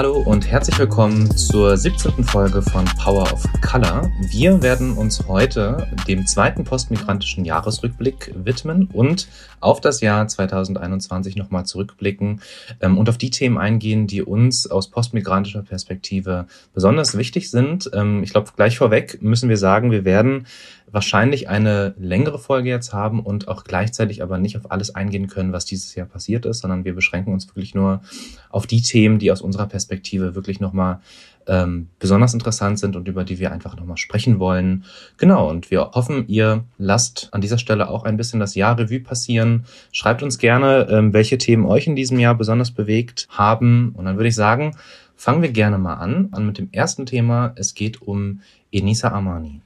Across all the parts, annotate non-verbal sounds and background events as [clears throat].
Hallo und herzlich willkommen zur 17. Folge von Power of Color. Wir werden uns heute dem zweiten postmigrantischen Jahresrückblick widmen und auf das Jahr 2021 nochmal zurückblicken ähm, und auf die Themen eingehen, die uns aus postmigrantischer Perspektive besonders wichtig sind. Ähm, ich glaube, gleich vorweg müssen wir sagen, wir werden wahrscheinlich eine längere Folge jetzt haben und auch gleichzeitig aber nicht auf alles eingehen können, was dieses Jahr passiert ist, sondern wir beschränken uns wirklich nur auf die Themen, die aus unserer Perspektive wirklich nochmal ähm, besonders interessant sind und über die wir einfach nochmal sprechen wollen. Genau, und wir hoffen, ihr lasst an dieser Stelle auch ein bisschen das Jahr Revue passieren. Schreibt uns gerne, ähm, welche Themen euch in diesem Jahr besonders bewegt haben. Und dann würde ich sagen, fangen wir gerne mal an, an mit dem ersten Thema. Es geht um Enisa Amani.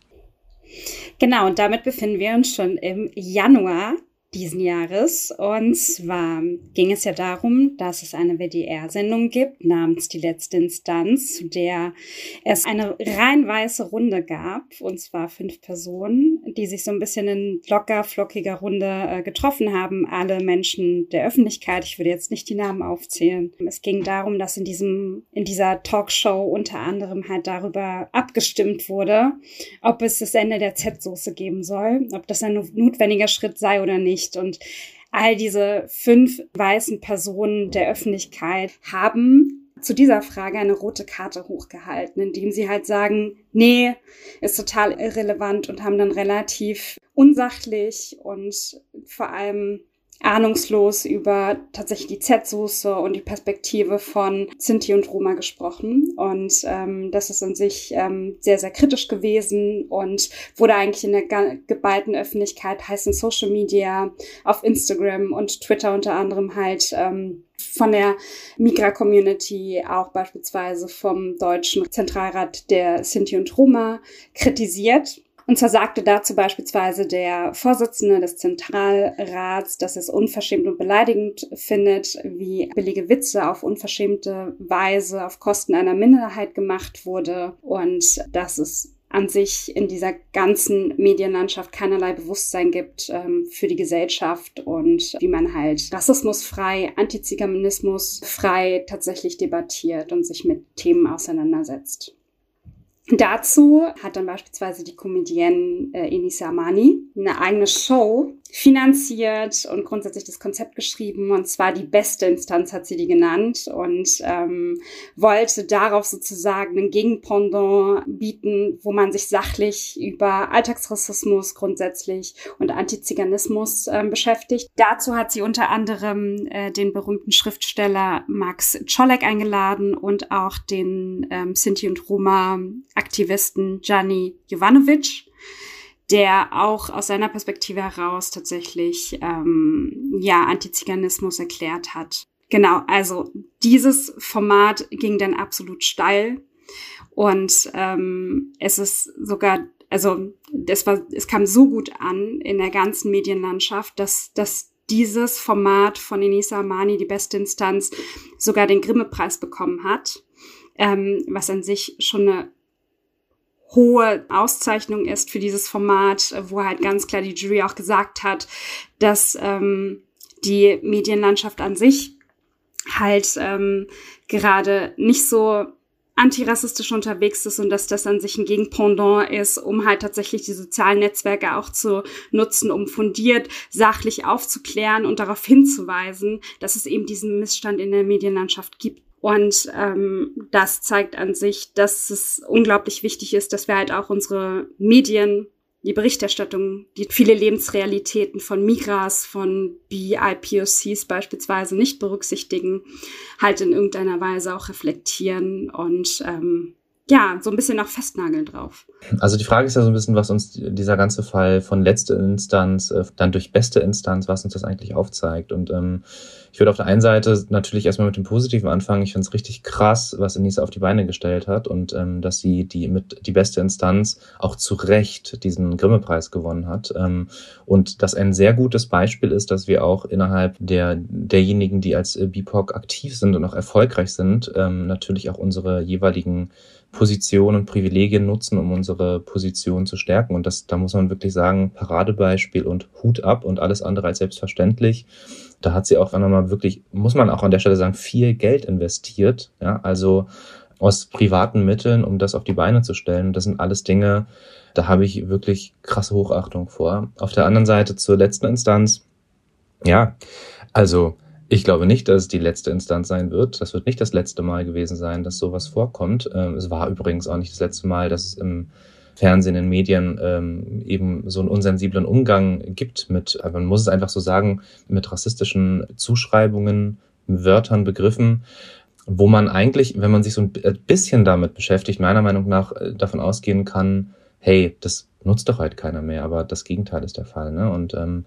Genau, und damit befinden wir uns schon im Januar diesen Jahres. Und zwar ging es ja darum, dass es eine WDR-Sendung gibt namens Die letzte Instanz, zu der es eine rein weiße Runde gab, und zwar fünf Personen, die sich so ein bisschen in locker, flockiger Runde äh, getroffen haben. Alle Menschen der Öffentlichkeit. Ich würde jetzt nicht die Namen aufzählen. Es ging darum, dass in diesem, in dieser Talkshow unter anderem halt darüber abgestimmt wurde, ob es das Ende der Z-Soße geben soll, ob das ein notwendiger Schritt sei oder nicht nicht. Und all diese fünf weißen Personen der Öffentlichkeit haben zu dieser Frage eine rote Karte hochgehalten, indem sie halt sagen, nee, ist total irrelevant und haben dann relativ unsachlich und vor allem ahnungslos über tatsächlich die Z-Soße und die Perspektive von Sinti und Roma gesprochen. Und ähm, das ist an sich ähm, sehr, sehr kritisch gewesen und wurde eigentlich in der geballten Öffentlichkeit, heißt in Social Media, auf Instagram und Twitter unter anderem halt ähm, von der Migra-Community, auch beispielsweise vom Deutschen Zentralrat der Sinti und Roma kritisiert. Und zwar sagte dazu beispielsweise der Vorsitzende des Zentralrats, dass es unverschämt und beleidigend findet, wie billige Witze auf unverschämte Weise auf Kosten einer Minderheit gemacht wurde und dass es an sich in dieser ganzen Medienlandschaft keinerlei Bewusstsein gibt ähm, für die Gesellschaft und wie man halt rassismusfrei, antiziganismusfrei tatsächlich debattiert und sich mit Themen auseinandersetzt. Dazu hat dann beispielsweise die Comedienne äh, Enisa Amani eine eigene Show finanziert und grundsätzlich das Konzept geschrieben. Und zwar die beste Instanz hat sie die genannt und ähm, wollte darauf sozusagen ein Gegenpendant bieten, wo man sich sachlich über Alltagsrassismus grundsätzlich und Antiziganismus äh, beschäftigt. Dazu hat sie unter anderem äh, den berühmten Schriftsteller Max Czolek eingeladen und auch den ähm, Sinti und Roma Aktivisten Gianni Jovanovic der auch aus seiner Perspektive heraus tatsächlich ähm, ja Antiziganismus erklärt hat. Genau, also dieses Format ging dann absolut steil und ähm, es ist sogar, also das war, es kam so gut an in der ganzen Medienlandschaft, dass, dass dieses Format von Enisa Amani, die beste Instanz, sogar den Grimme-Preis bekommen hat, ähm, was an sich schon eine hohe Auszeichnung ist für dieses Format, wo halt ganz klar die Jury auch gesagt hat, dass ähm, die Medienlandschaft an sich halt ähm, gerade nicht so antirassistisch unterwegs ist und dass das an sich ein Gegenpendant ist, um halt tatsächlich die sozialen Netzwerke auch zu nutzen, um fundiert, sachlich aufzuklären und darauf hinzuweisen, dass es eben diesen Missstand in der Medienlandschaft gibt. Und ähm, das zeigt an sich, dass es unglaublich wichtig ist, dass wir halt auch unsere Medien, die Berichterstattung, die viele Lebensrealitäten von Migras, von BIPOCs beispielsweise nicht berücksichtigen, halt in irgendeiner Weise auch reflektieren und ähm, ja, so ein bisschen noch festnageln drauf. Also die Frage ist ja so ein bisschen, was uns dieser ganze Fall von letzter Instanz äh, dann durch beste Instanz, was uns das eigentlich aufzeigt. Und ähm, ich würde auf der einen Seite natürlich erstmal mit dem Positiven anfangen. Ich finde es richtig krass, was Enisa auf die Beine gestellt hat und ähm, dass sie die mit die beste Instanz auch zu Recht diesen Grimme-Preis gewonnen hat. Ähm, und das ein sehr gutes Beispiel ist, dass wir auch innerhalb der derjenigen, die als BIPOC aktiv sind und auch erfolgreich sind, ähm, natürlich auch unsere jeweiligen Position und Privilegien nutzen, um unsere Position zu stärken. Und das, da muss man wirklich sagen, Paradebeispiel und Hut ab und alles andere als selbstverständlich. da hat sie auch nochmal wirklich, muss man auch an der Stelle sagen, viel Geld investiert. Ja, also aus privaten Mitteln, um das auf die Beine zu stellen. Das sind alles Dinge, da habe ich wirklich krasse Hochachtung vor. Auf der anderen Seite zur letzten Instanz, ja, also ich glaube nicht, dass es die letzte Instanz sein wird. Das wird nicht das letzte Mal gewesen sein, dass sowas vorkommt. Ähm, es war übrigens auch nicht das letzte Mal, dass es im Fernsehen, in Medien ähm, eben so einen unsensiblen Umgang gibt mit, man muss es einfach so sagen, mit rassistischen Zuschreibungen, Wörtern, Begriffen, wo man eigentlich, wenn man sich so ein bisschen damit beschäftigt, meiner Meinung nach äh, davon ausgehen kann, hey, das nutzt doch halt keiner mehr, aber das Gegenteil ist der Fall. Ne? Und ähm,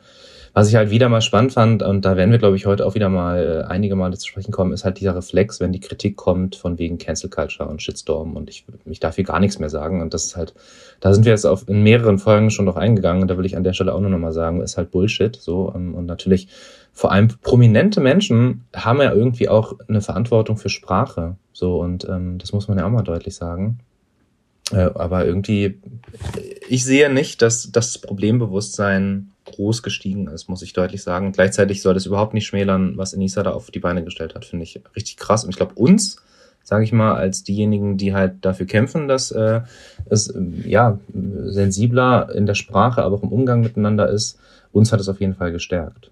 was ich halt wieder mal spannend fand, und da werden wir, glaube ich, heute auch wieder mal äh, einige Male zu sprechen kommen, ist halt dieser Reflex, wenn die Kritik kommt von wegen Cancel Culture und Shitstorm und ich, ich darf hier gar nichts mehr sagen. Und das ist halt, da sind wir jetzt auf, in mehreren Folgen schon noch eingegangen und da will ich an der Stelle auch nur noch mal sagen, ist halt Bullshit. So, ähm, und natürlich vor allem prominente Menschen haben ja irgendwie auch eine Verantwortung für Sprache. So, und ähm, das muss man ja auch mal deutlich sagen. Äh, aber irgendwie, ich sehe nicht, dass das Problembewusstsein groß gestiegen ist, muss ich deutlich sagen. gleichzeitig soll das überhaupt nicht schmälern, was Enisa da auf die Beine gestellt hat, finde ich richtig krass. Und ich glaube, uns, sage ich mal, als diejenigen, die halt dafür kämpfen, dass äh, es ja sensibler in der Sprache, aber auch im Umgang miteinander ist, uns hat es auf jeden Fall gestärkt.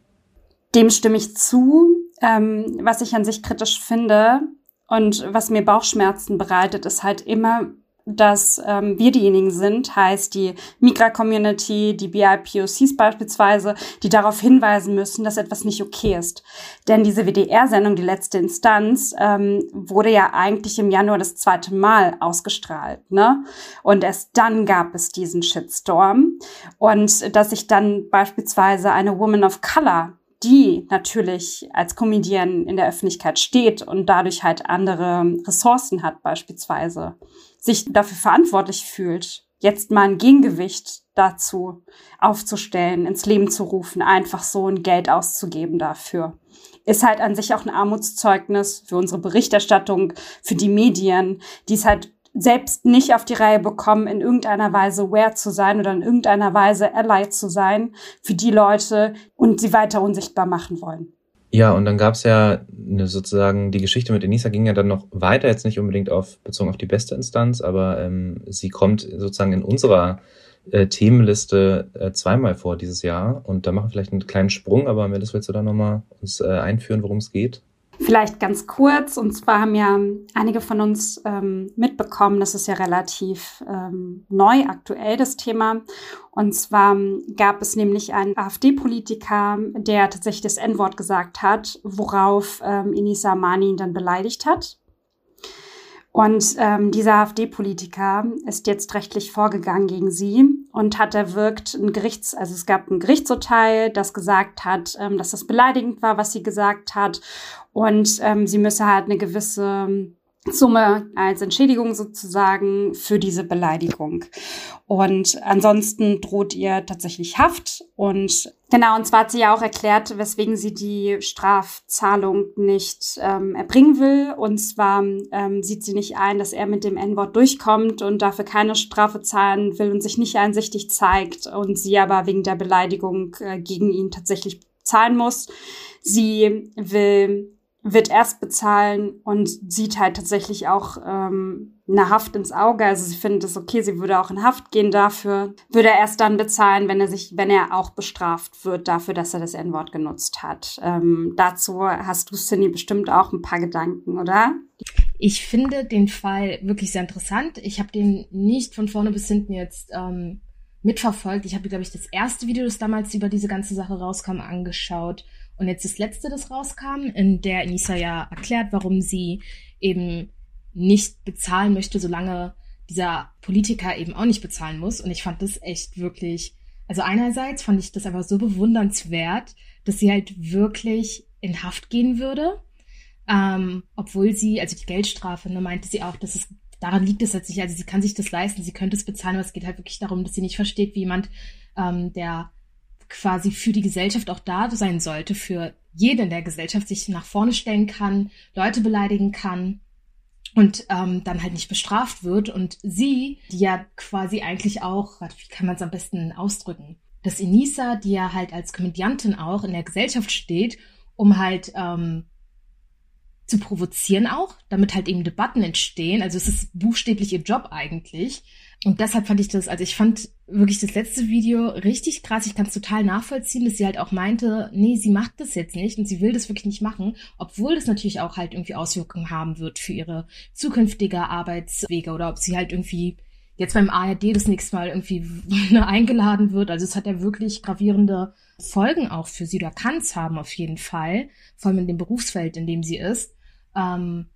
Dem stimme ich zu. Ähm, was ich an sich kritisch finde und was mir Bauchschmerzen bereitet, ist halt immer dass ähm, wir diejenigen sind, heißt die Migra-Community, die BIPOCs beispielsweise, die darauf hinweisen müssen, dass etwas nicht okay ist. Denn diese WDR-Sendung, die letzte Instanz, ähm, wurde ja eigentlich im Januar das zweite Mal ausgestrahlt. Ne? Und erst dann gab es diesen Shitstorm. Und dass sich dann beispielsweise eine Woman of Color die natürlich als Comedian in der Öffentlichkeit steht und dadurch halt andere Ressourcen hat beispielsweise, sich dafür verantwortlich fühlt, jetzt mal ein Gegengewicht dazu aufzustellen, ins Leben zu rufen, einfach so ein Geld auszugeben dafür. Ist halt an sich auch ein Armutszeugnis für unsere Berichterstattung, für die Medien, die es halt selbst nicht auf die Reihe bekommen, in irgendeiner Weise aware zu sein oder in irgendeiner Weise ally zu sein für die Leute und sie weiter unsichtbar machen wollen. Ja, und dann gab es ja eine, sozusagen, die Geschichte mit Enisa ging ja dann noch weiter, jetzt nicht unbedingt auf, bezogen auf die beste Instanz, aber ähm, sie kommt sozusagen in unserer äh, Themenliste äh, zweimal vor dieses Jahr. Und da machen wir vielleicht einen kleinen Sprung, aber Melis, willst du da nochmal uns äh, einführen, worum es geht? Vielleicht ganz kurz, und zwar haben ja einige von uns ähm, mitbekommen, das ist ja relativ ähm, neu aktuell, das Thema. Und zwar gab es nämlich einen AfD-Politiker, der tatsächlich das N-Wort gesagt hat, worauf ähm, Inisa Amani ihn dann beleidigt hat. Und ähm, dieser AfD-Politiker ist jetzt rechtlich vorgegangen gegen sie und hat erwirkt ein Gerichts, also es gab ein Gerichtsurteil, das gesagt hat, ähm, dass das beleidigend war, was sie gesagt hat. Und ähm, sie müsse halt eine gewisse Summe als Entschädigung sozusagen für diese Beleidigung. Und ansonsten droht ihr tatsächlich Haft. Und genau, und zwar hat sie ja auch erklärt, weswegen sie die Strafzahlung nicht ähm, erbringen will. Und zwar ähm, sieht sie nicht ein, dass er mit dem N-Wort durchkommt und dafür keine Strafe zahlen will und sich nicht einsichtig zeigt und sie aber wegen der Beleidigung äh, gegen ihn tatsächlich zahlen muss. Sie will wird erst bezahlen und sieht halt tatsächlich auch ähm, eine Haft ins Auge. Also sie findet es okay, sie würde auch in Haft gehen dafür, würde er erst dann bezahlen, wenn er sich, wenn er auch bestraft wird dafür, dass er das N-Wort genutzt hat. Ähm, dazu hast du, Cindy, bestimmt auch ein paar Gedanken, oder? Ich finde den Fall wirklich sehr interessant. Ich habe den nicht von vorne bis hinten jetzt ähm, mitverfolgt. Ich habe, glaube ich, das erste Video, das damals über diese ganze Sache rauskam, angeschaut und jetzt das letzte, das rauskam, in der Enisa ja erklärt, warum sie eben nicht bezahlen möchte, solange dieser Politiker eben auch nicht bezahlen muss. Und ich fand das echt wirklich, also einerseits fand ich das einfach so bewundernswert, dass sie halt wirklich in Haft gehen würde. Ähm, obwohl sie, also die Geldstrafe, ne, meinte sie auch, dass es daran liegt es jetzt nicht, also sie kann sich das leisten, sie könnte es bezahlen, aber es geht halt wirklich darum, dass sie nicht versteht, wie jemand, ähm, der quasi für die Gesellschaft auch da sein sollte, für jeden in der Gesellschaft sich nach vorne stellen kann, Leute beleidigen kann und ähm, dann halt nicht bestraft wird. Und sie, die ja quasi eigentlich auch, wie kann man es am besten ausdrücken, dass Enisa, die ja halt als Komödiantin auch in der Gesellschaft steht um halt ähm, zu provozieren auch, damit halt eben Debatten entstehen. Also es ist buchstäblich ihr Job eigentlich. Und deshalb fand ich das, also ich fand wirklich das letzte Video richtig krass. Ich kann es total nachvollziehen, dass sie halt auch meinte, nee, sie macht das jetzt nicht und sie will das wirklich nicht machen, obwohl das natürlich auch halt irgendwie Auswirkungen haben wird für ihre zukünftige Arbeitswege oder ob sie halt irgendwie jetzt beim ARD das nächste Mal irgendwie [laughs] eingeladen wird. Also es hat ja wirklich gravierende Folgen auch für sie oder kann es haben auf jeden Fall, vor allem in dem Berufsfeld, in dem sie ist. Ähm,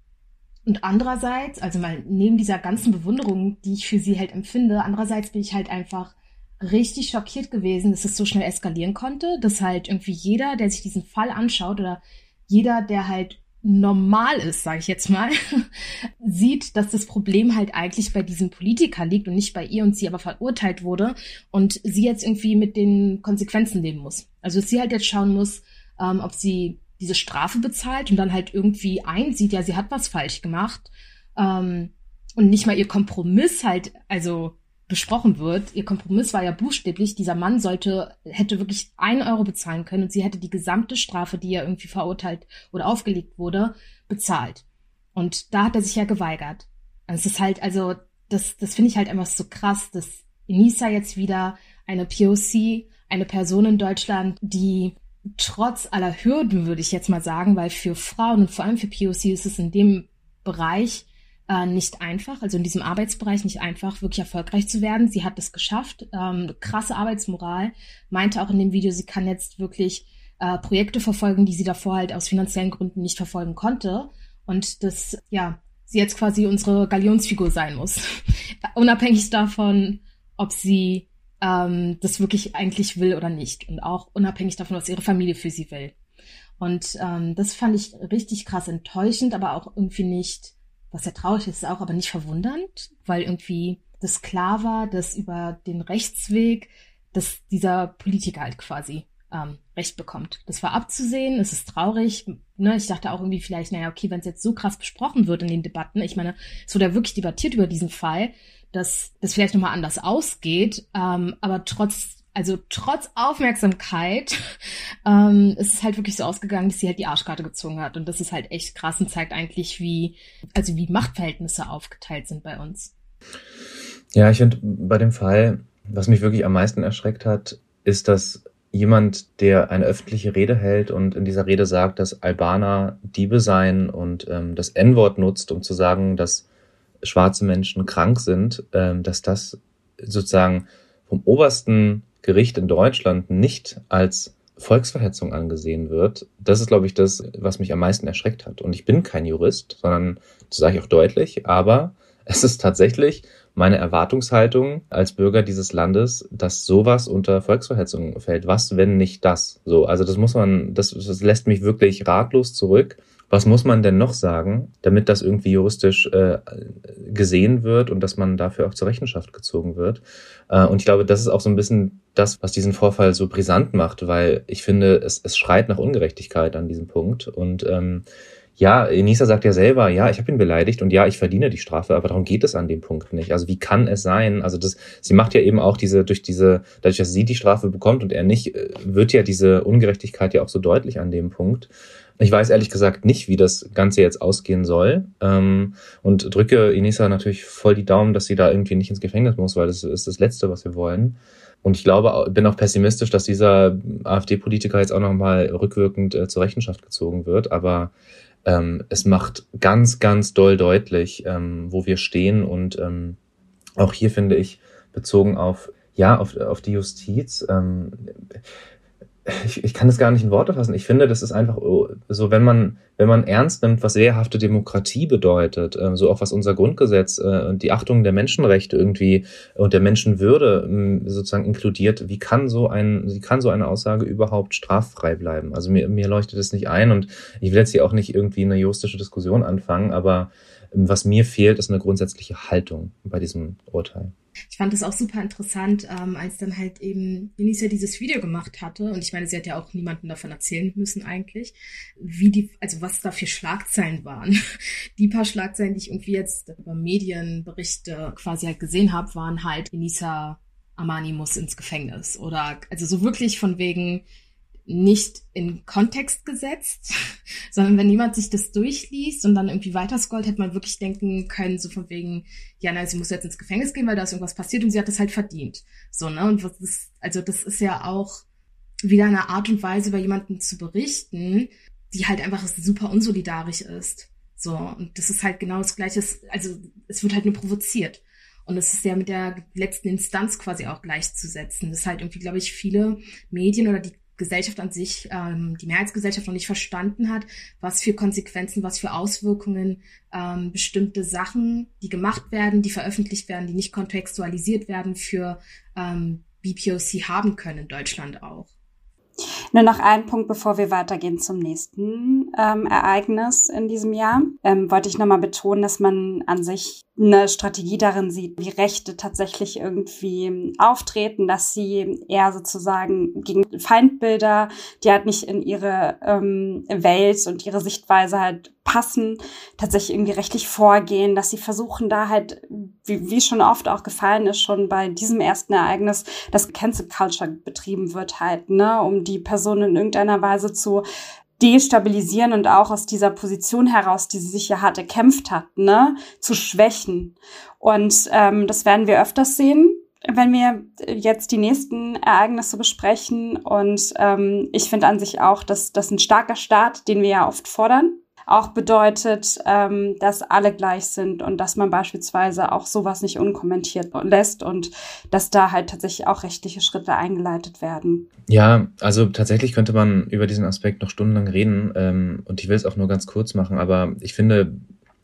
und andererseits, also mal neben dieser ganzen Bewunderung, die ich für sie halt empfinde, andererseits bin ich halt einfach richtig schockiert gewesen, dass es so schnell eskalieren konnte, dass halt irgendwie jeder, der sich diesen Fall anschaut oder jeder, der halt normal ist, sage ich jetzt mal, [laughs] sieht, dass das Problem halt eigentlich bei diesem Politiker liegt und nicht bei ihr und sie aber verurteilt wurde und sie jetzt irgendwie mit den Konsequenzen leben muss. Also dass sie halt jetzt schauen muss, ähm, ob sie diese Strafe bezahlt und dann halt irgendwie einsieht, ja, sie hat was falsch gemacht ähm, und nicht mal ihr Kompromiss halt, also besprochen wird. Ihr Kompromiss war ja buchstäblich, dieser Mann sollte, hätte wirklich ein Euro bezahlen können und sie hätte die gesamte Strafe, die er irgendwie verurteilt oder aufgelegt wurde, bezahlt. Und da hat er sich ja geweigert. Es ist halt, also, das, das finde ich halt einfach so krass, dass Enisa jetzt wieder eine POC, eine Person in Deutschland, die trotz aller Hürden, würde ich jetzt mal sagen, weil für Frauen und vor allem für POC ist es in dem Bereich äh, nicht einfach, also in diesem Arbeitsbereich nicht einfach, wirklich erfolgreich zu werden. Sie hat es geschafft, ähm, krasse Arbeitsmoral, meinte auch in dem Video, sie kann jetzt wirklich äh, Projekte verfolgen, die sie davor halt aus finanziellen Gründen nicht verfolgen konnte. Und das, ja, sie jetzt quasi unsere Galionsfigur sein muss. [laughs] Unabhängig davon, ob sie ähm, das wirklich eigentlich will oder nicht. Und auch unabhängig davon, was ihre Familie für sie will. Und ähm, das fand ich richtig krass enttäuschend, aber auch irgendwie nicht, was ja traurig ist, auch aber nicht verwundernd, weil irgendwie das klar war, dass über den Rechtsweg, dass dieser Politiker halt quasi ähm, Recht bekommt. Das war abzusehen, es ist traurig. Ne? Ich dachte auch irgendwie vielleicht, naja, okay, wenn es jetzt so krass besprochen wird in den Debatten, ich meine, es wurde ja wirklich debattiert über diesen Fall, dass das vielleicht nochmal anders ausgeht, ähm, aber trotz also trotz Aufmerksamkeit [laughs] ähm, ist es halt wirklich so ausgegangen, dass sie halt die Arschkarte gezogen hat. Und das ist halt echt krass und zeigt eigentlich, wie, also wie Machtverhältnisse aufgeteilt sind bei uns. Ja, ich finde bei dem Fall, was mich wirklich am meisten erschreckt hat, ist, dass jemand, der eine öffentliche Rede hält und in dieser Rede sagt, dass Albaner Diebe seien und ähm, das N-Wort nutzt, um zu sagen, dass schwarze Menschen krank sind, ähm, dass das sozusagen vom obersten Gericht in Deutschland nicht als Volksverhetzung angesehen wird, das ist, glaube ich, das, was mich am meisten erschreckt hat. Und ich bin kein Jurist, sondern, das sage ich auch deutlich, aber es ist tatsächlich meine Erwartungshaltung als Bürger dieses Landes, dass sowas unter Volksverhetzung fällt. Was, wenn nicht das? So, also das muss man, das, das lässt mich wirklich ratlos zurück. Was muss man denn noch sagen, damit das irgendwie juristisch äh, gesehen wird und dass man dafür auch zur Rechenschaft gezogen wird? Äh, und ich glaube, das ist auch so ein bisschen das, was diesen Vorfall so brisant macht, weil ich finde, es, es schreit nach Ungerechtigkeit an diesem Punkt. Und ähm, ja, Enisa sagt ja selber, ja, ich habe ihn beleidigt und ja, ich verdiene die Strafe, aber darum geht es an dem Punkt nicht. Also wie kann es sein? Also das, sie macht ja eben auch diese, durch diese, dadurch, dass sie die Strafe bekommt und er nicht, äh, wird ja diese Ungerechtigkeit ja auch so deutlich an dem Punkt. Ich weiß ehrlich gesagt nicht, wie das Ganze jetzt ausgehen soll. Ähm, und drücke Enisa natürlich voll die Daumen, dass sie da irgendwie nicht ins Gefängnis muss, weil das ist das Letzte, was wir wollen. Und ich glaube, bin auch pessimistisch, dass dieser AfD-Politiker jetzt auch nochmal rückwirkend äh, zur Rechenschaft gezogen wird. Aber ähm, es macht ganz, ganz doll deutlich, ähm, wo wir stehen. Und ähm, auch hier finde ich, bezogen auf, ja, auf, auf die Justiz, ähm, ich, ich kann das gar nicht in Worte fassen. Ich finde, das ist einfach so, wenn man, wenn man ernst nimmt, was wehrhafte Demokratie bedeutet, äh, so auch was unser Grundgesetz äh, und die Achtung der Menschenrechte irgendwie und der Menschenwürde ähm, sozusagen inkludiert, wie kann so ein, wie kann so eine Aussage überhaupt straffrei bleiben? Also mir, mir leuchtet es nicht ein und ich will jetzt hier auch nicht irgendwie eine juristische Diskussion anfangen, aber ähm, was mir fehlt, ist eine grundsätzliche Haltung bei diesem Urteil. Ich fand es auch super interessant, ähm, als dann halt eben Denise ja dieses Video gemacht hatte. Und ich meine, sie hat ja auch niemandem davon erzählen müssen eigentlich, wie die, also was da für Schlagzeilen waren. [laughs] Die paar Schlagzeilen, die ich irgendwie jetzt über Medienberichte quasi halt gesehen habe, waren halt Denisa Amani muss ins Gefängnis. Oder also so wirklich von wegen, nicht in Kontext gesetzt, [laughs] sondern wenn jemand sich das durchliest und dann irgendwie weiterscrollt, hätte man wirklich denken können, so von wegen, ja, na, sie muss jetzt ins Gefängnis gehen, weil da ist irgendwas passiert und sie hat das halt verdient. So, ne? Und was ist, also das ist ja auch wieder eine Art und Weise, über jemanden zu berichten, die halt einfach super unsolidarisch ist. So, und das ist halt genau das Gleiche, also es wird halt nur provoziert. Und es ist ja mit der letzten Instanz quasi auch gleichzusetzen. Das ist halt irgendwie, glaube ich, viele Medien oder die Gesellschaft an sich, ähm, die Mehrheitsgesellschaft noch nicht verstanden hat, was für Konsequenzen, was für Auswirkungen ähm, bestimmte Sachen, die gemacht werden, die veröffentlicht werden, die nicht kontextualisiert werden, für ähm, BPOC haben können in Deutschland auch. Nur noch ein Punkt, bevor wir weitergehen zum nächsten ähm, Ereignis in diesem Jahr, ähm, wollte ich nochmal betonen, dass man an sich eine Strategie darin sieht, wie Rechte tatsächlich irgendwie auftreten, dass sie eher sozusagen gegen Feindbilder, die halt nicht in ihre ähm, Welt und ihre Sichtweise halt passen, tatsächlich irgendwie rechtlich vorgehen, dass sie versuchen da halt, wie, wie schon oft auch gefallen ist, schon bei diesem ersten Ereignis, dass Cancel Culture betrieben wird halt, ne, um die Person in irgendeiner Weise zu destabilisieren und auch aus dieser Position heraus, die sie sich ja hart erkämpft hat, ne, zu schwächen. Und ähm, das werden wir öfters sehen, wenn wir jetzt die nächsten Ereignisse besprechen. Und ähm, ich finde an sich auch, dass das ein starker Staat, den wir ja oft fordern, auch bedeutet, ähm, dass alle gleich sind und dass man beispielsweise auch sowas nicht unkommentiert lässt und dass da halt tatsächlich auch rechtliche Schritte eingeleitet werden. Ja, also tatsächlich könnte man über diesen Aspekt noch stundenlang reden ähm, und ich will es auch nur ganz kurz machen, aber ich finde,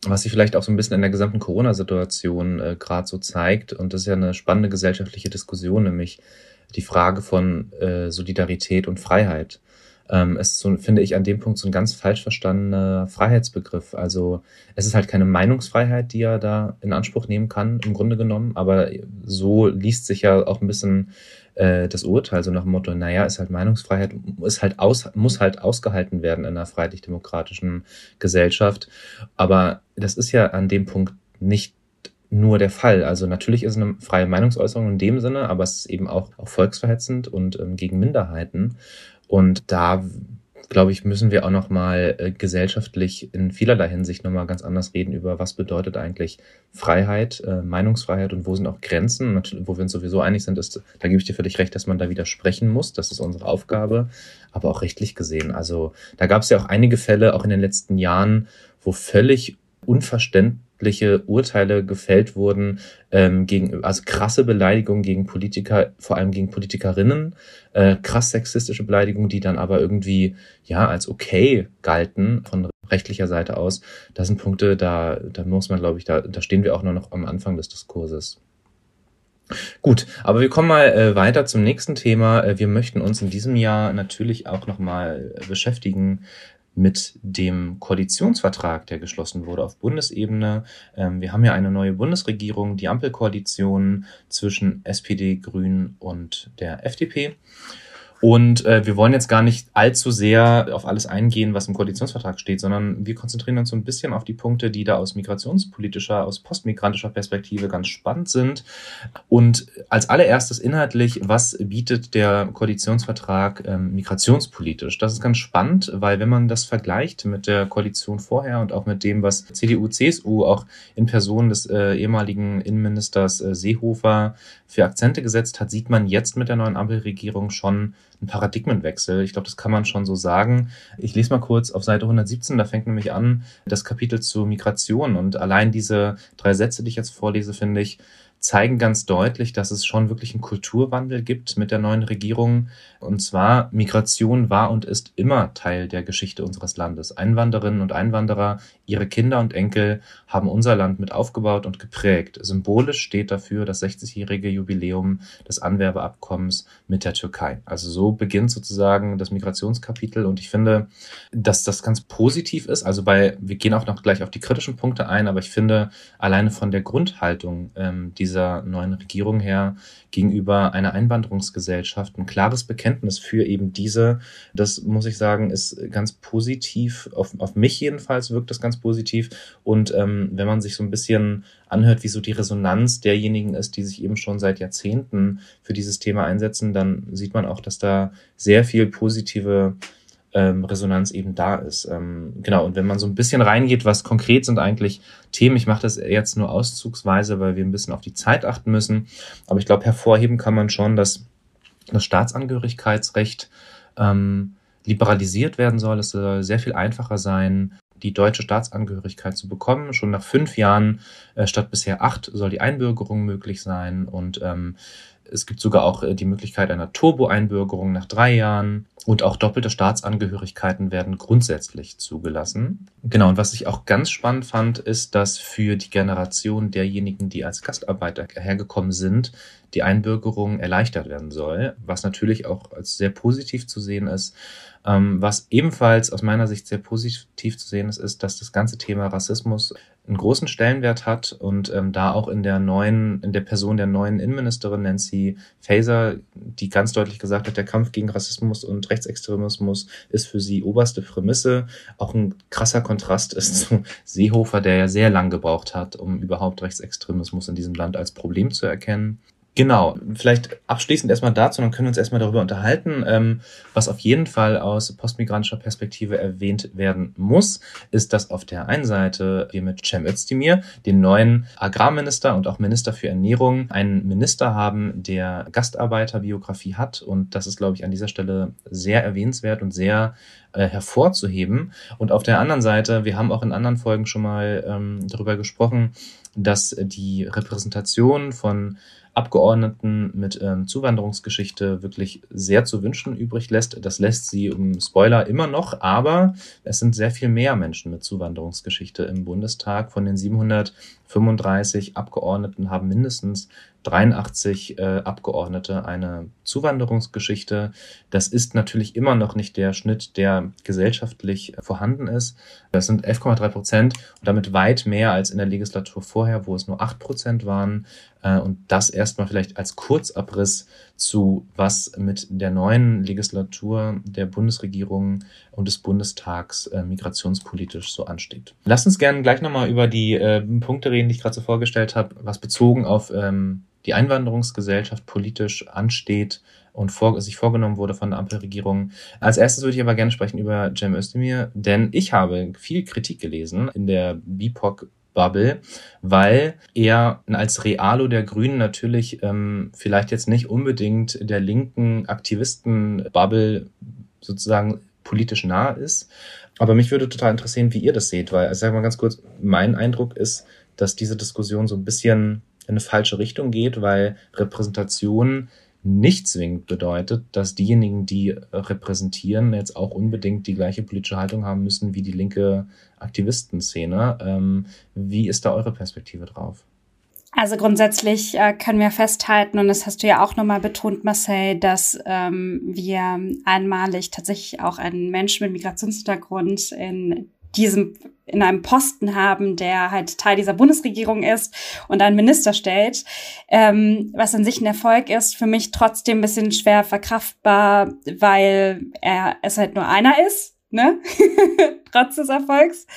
was sich vielleicht auch so ein bisschen in der gesamten Corona-Situation äh, gerade so zeigt, und das ist ja eine spannende gesellschaftliche Diskussion, nämlich die Frage von äh, Solidarität und Freiheit ähm, ist so, finde ich, an dem Punkt so ein ganz falsch verstandener Freiheitsbegriff. Also es ist halt keine Meinungsfreiheit, die er da in Anspruch nehmen kann, im Grunde genommen, aber so liest sich ja auch ein bisschen äh, das Urteil, so nach dem Motto, naja, ist halt Meinungsfreiheit, ist halt aus, muss halt ausgehalten werden in einer freiheitlich-demokratischen Gesellschaft. Aber das ist ja an dem Punkt nicht nur der Fall. Also natürlich ist eine freie Meinungsäußerung in dem Sinne, aber es ist eben auch, auch volksverhetzend und ähm, gegen Minderheiten. Und da glaube ich, müssen wir auch noch mal äh, gesellschaftlich in vielerlei Hinsicht noch mal ganz anders reden über was bedeutet eigentlich Freiheit, äh, Meinungsfreiheit und wo sind auch Grenzen. Natürlich, wo wir uns sowieso einig sind, ist, da gebe ich dir völlig recht, dass man da widersprechen muss. Das ist unsere Aufgabe, aber auch rechtlich gesehen. Also da gab es ja auch einige Fälle, auch in den letzten Jahren, wo völlig unverständlich gerichtliche Urteile gefällt wurden, ähm, gegen, also krasse Beleidigungen gegen Politiker, vor allem gegen Politikerinnen, äh, krass sexistische Beleidigungen, die dann aber irgendwie ja als okay galten von rechtlicher Seite aus. Das sind Punkte, da, da muss man, glaube ich, da, da stehen wir auch nur noch am Anfang des Diskurses. Gut, aber wir kommen mal äh, weiter zum nächsten Thema. Äh, wir möchten uns in diesem Jahr natürlich auch nochmal beschäftigen mit dem Koalitionsvertrag, der geschlossen wurde auf Bundesebene. Ähm, wir haben ja eine neue Bundesregierung, die Ampelkoalition zwischen SPD, Grünen und der FDP. Und äh, wir wollen jetzt gar nicht allzu sehr auf alles eingehen, was im Koalitionsvertrag steht, sondern wir konzentrieren uns so ein bisschen auf die Punkte, die da aus migrationspolitischer, aus postmigrantischer Perspektive ganz spannend sind. Und als allererstes inhaltlich, was bietet der Koalitionsvertrag ähm, migrationspolitisch? Das ist ganz spannend, weil wenn man das vergleicht mit der Koalition vorher und auch mit dem, was CDU, CSU auch in Person des äh, ehemaligen Innenministers äh, Seehofer für Akzente gesetzt hat, sieht man jetzt mit der neuen Ampelregierung schon ein Paradigmenwechsel. Ich glaube, das kann man schon so sagen. Ich lese mal kurz auf Seite 117, da fängt nämlich an das Kapitel zur Migration. Und allein diese drei Sätze, die ich jetzt vorlese, finde ich, zeigen ganz deutlich, dass es schon wirklich einen Kulturwandel gibt mit der neuen Regierung. Und zwar, Migration war und ist immer Teil der Geschichte unseres Landes. Einwanderinnen und Einwanderer, ihre Kinder und Enkel haben unser Land mit aufgebaut und geprägt. Symbolisch steht dafür das 60-jährige Jubiläum des Anwerbeabkommens mit der Türkei. Also so beginnt sozusagen das Migrationskapitel. Und ich finde, dass das ganz positiv ist. Also bei, wir gehen auch noch gleich auf die kritischen Punkte ein, aber ich finde alleine von der Grundhaltung ähm, diese dieser neuen Regierung her gegenüber einer Einwanderungsgesellschaft ein klares Bekenntnis für eben diese. Das muss ich sagen, ist ganz positiv. Auf, auf mich jedenfalls wirkt das ganz positiv. Und ähm, wenn man sich so ein bisschen anhört, wie so die Resonanz derjenigen ist, die sich eben schon seit Jahrzehnten für dieses Thema einsetzen, dann sieht man auch, dass da sehr viel positive ähm, Resonanz eben da ist. Ähm, genau, und wenn man so ein bisschen reingeht, was konkret sind eigentlich Themen, ich mache das jetzt nur auszugsweise, weil wir ein bisschen auf die Zeit achten müssen, aber ich glaube, hervorheben kann man schon, dass das Staatsangehörigkeitsrecht ähm, liberalisiert werden soll. Es soll sehr viel einfacher sein, die deutsche Staatsangehörigkeit zu bekommen. Schon nach fünf Jahren äh, statt bisher acht soll die Einbürgerung möglich sein und ähm, es gibt sogar auch äh, die Möglichkeit einer Turbo-Einbürgerung nach drei Jahren und auch doppelte Staatsangehörigkeiten werden grundsätzlich zugelassen. Genau, und was ich auch ganz spannend fand, ist, dass für die Generation derjenigen, die als Gastarbeiter hergekommen sind, die Einbürgerung erleichtert werden soll, was natürlich auch als sehr positiv zu sehen ist. Ähm, was ebenfalls aus meiner Sicht sehr positiv zu sehen ist, ist, dass das ganze Thema Rassismus einen großen Stellenwert hat und ähm, da auch in der neuen, in der Person der neuen Innenministerin Nancy Faeser, die ganz deutlich gesagt hat, der Kampf gegen Rassismus und Rechtsextremismus ist für sie oberste Prämisse. Auch ein krasser Kontrast ist zu Seehofer, der ja sehr lang gebraucht hat, um überhaupt Rechtsextremismus in diesem Land als Problem zu erkennen. Genau, vielleicht abschließend erstmal dazu, dann können wir uns erstmal darüber unterhalten. Ähm, was auf jeden Fall aus postmigrantischer Perspektive erwähnt werden muss, ist, dass auf der einen Seite wir mit Cem Özdemir, den neuen Agrarminister und auch Minister für Ernährung, einen Minister haben, der Gastarbeiterbiografie hat. Und das ist, glaube ich, an dieser Stelle sehr erwähnenswert und sehr äh, hervorzuheben. Und auf der anderen Seite, wir haben auch in anderen Folgen schon mal ähm, darüber gesprochen, dass die Repräsentation von Abgeordneten mit ähm, Zuwanderungsgeschichte wirklich sehr zu wünschen übrig lässt. Das lässt sie, um Spoiler, immer noch, aber es sind sehr viel mehr Menschen mit Zuwanderungsgeschichte im Bundestag. Von den 735 Abgeordneten haben mindestens 83 äh, Abgeordnete eine Zuwanderungsgeschichte. Das ist natürlich immer noch nicht der Schnitt, der gesellschaftlich vorhanden ist. Das sind 11,3 Prozent und damit weit mehr als in der Legislatur vorher, wo es nur 8 Prozent waren. Äh, und das erstmal vielleicht als Kurzabriss zu, was mit der neuen Legislatur der Bundesregierung und des Bundestags äh, migrationspolitisch so ansteht. Lass uns gerne gleich nochmal über die äh, Punkte reden, die ich gerade so vorgestellt habe, was bezogen auf ähm, die Einwanderungsgesellschaft politisch ansteht und vor, sich vorgenommen wurde von der Ampelregierung. Als erstes würde ich aber gerne sprechen über Cem Özdemir, denn ich habe viel Kritik gelesen in der BIPOC Bubble, weil er als Realo der Grünen natürlich ähm, vielleicht jetzt nicht unbedingt der linken Aktivisten-Bubble sozusagen politisch nah ist. Aber mich würde total interessieren, wie ihr das seht, weil, also sag mal ganz kurz, mein Eindruck ist, dass diese Diskussion so ein bisschen in eine falsche Richtung geht, weil Repräsentation nicht zwingend bedeutet, dass diejenigen, die repräsentieren, jetzt auch unbedingt die gleiche politische Haltung haben müssen wie die linke Aktivistenszene. Ähm, wie ist da eure Perspektive drauf? Also grundsätzlich äh, können wir festhalten, und das hast du ja auch nochmal betont, Marcel, dass ähm, wir einmalig tatsächlich auch einen Menschen mit Migrationshintergrund in diesem in einem Posten haben, der halt Teil dieser Bundesregierung ist und einen Minister stellt, ähm, was an sich ein Erfolg ist, für mich trotzdem ein bisschen schwer verkraftbar, weil er es halt nur einer ist, ne? [laughs] Trotz des Erfolgs.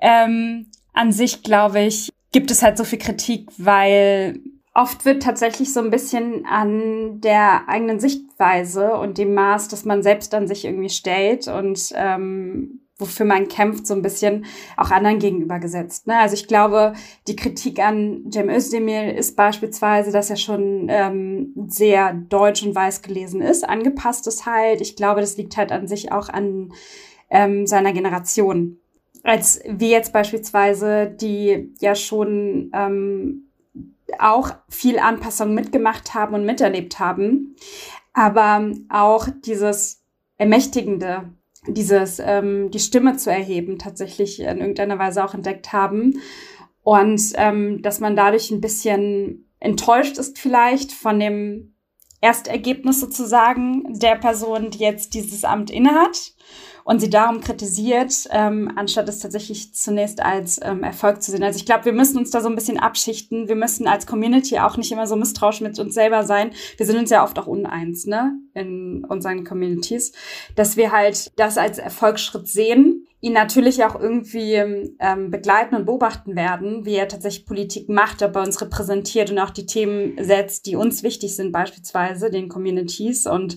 Ähm, an sich, glaube ich, gibt es halt so viel Kritik, weil oft wird tatsächlich so ein bisschen an der eigenen Sichtweise und dem Maß, das man selbst an sich irgendwie stellt und ähm, wofür man kämpft, so ein bisschen auch anderen gegenüber gesetzt. Ne? Also ich glaube, die Kritik an Cem Özdemir ist beispielsweise, dass er schon ähm, sehr deutsch und weiß gelesen ist, angepasst ist halt. Ich glaube, das liegt halt an sich auch an ähm, seiner Generation. Als wir jetzt beispielsweise, die ja schon ähm, auch viel Anpassung mitgemacht haben und miterlebt haben, aber auch dieses Ermächtigende dieses, ähm, die Stimme zu erheben, tatsächlich in irgendeiner Weise auch entdeckt haben. Und ähm, dass man dadurch ein bisschen enttäuscht ist vielleicht von dem Erstergebnis sozusagen der Person, die jetzt dieses Amt innehat. Und sie darum kritisiert, ähm, anstatt es tatsächlich zunächst als ähm, Erfolg zu sehen. Also ich glaube, wir müssen uns da so ein bisschen abschichten. Wir müssen als Community auch nicht immer so misstrauisch mit uns selber sein. Wir sind uns ja oft auch uneins, ne, in unseren Communities, dass wir halt das als Erfolgsschritt sehen ihn natürlich auch irgendwie ähm, begleiten und beobachten werden, wie er tatsächlich Politik macht, ob er uns repräsentiert und auch die Themen setzt, die uns wichtig sind, beispielsweise den Communities und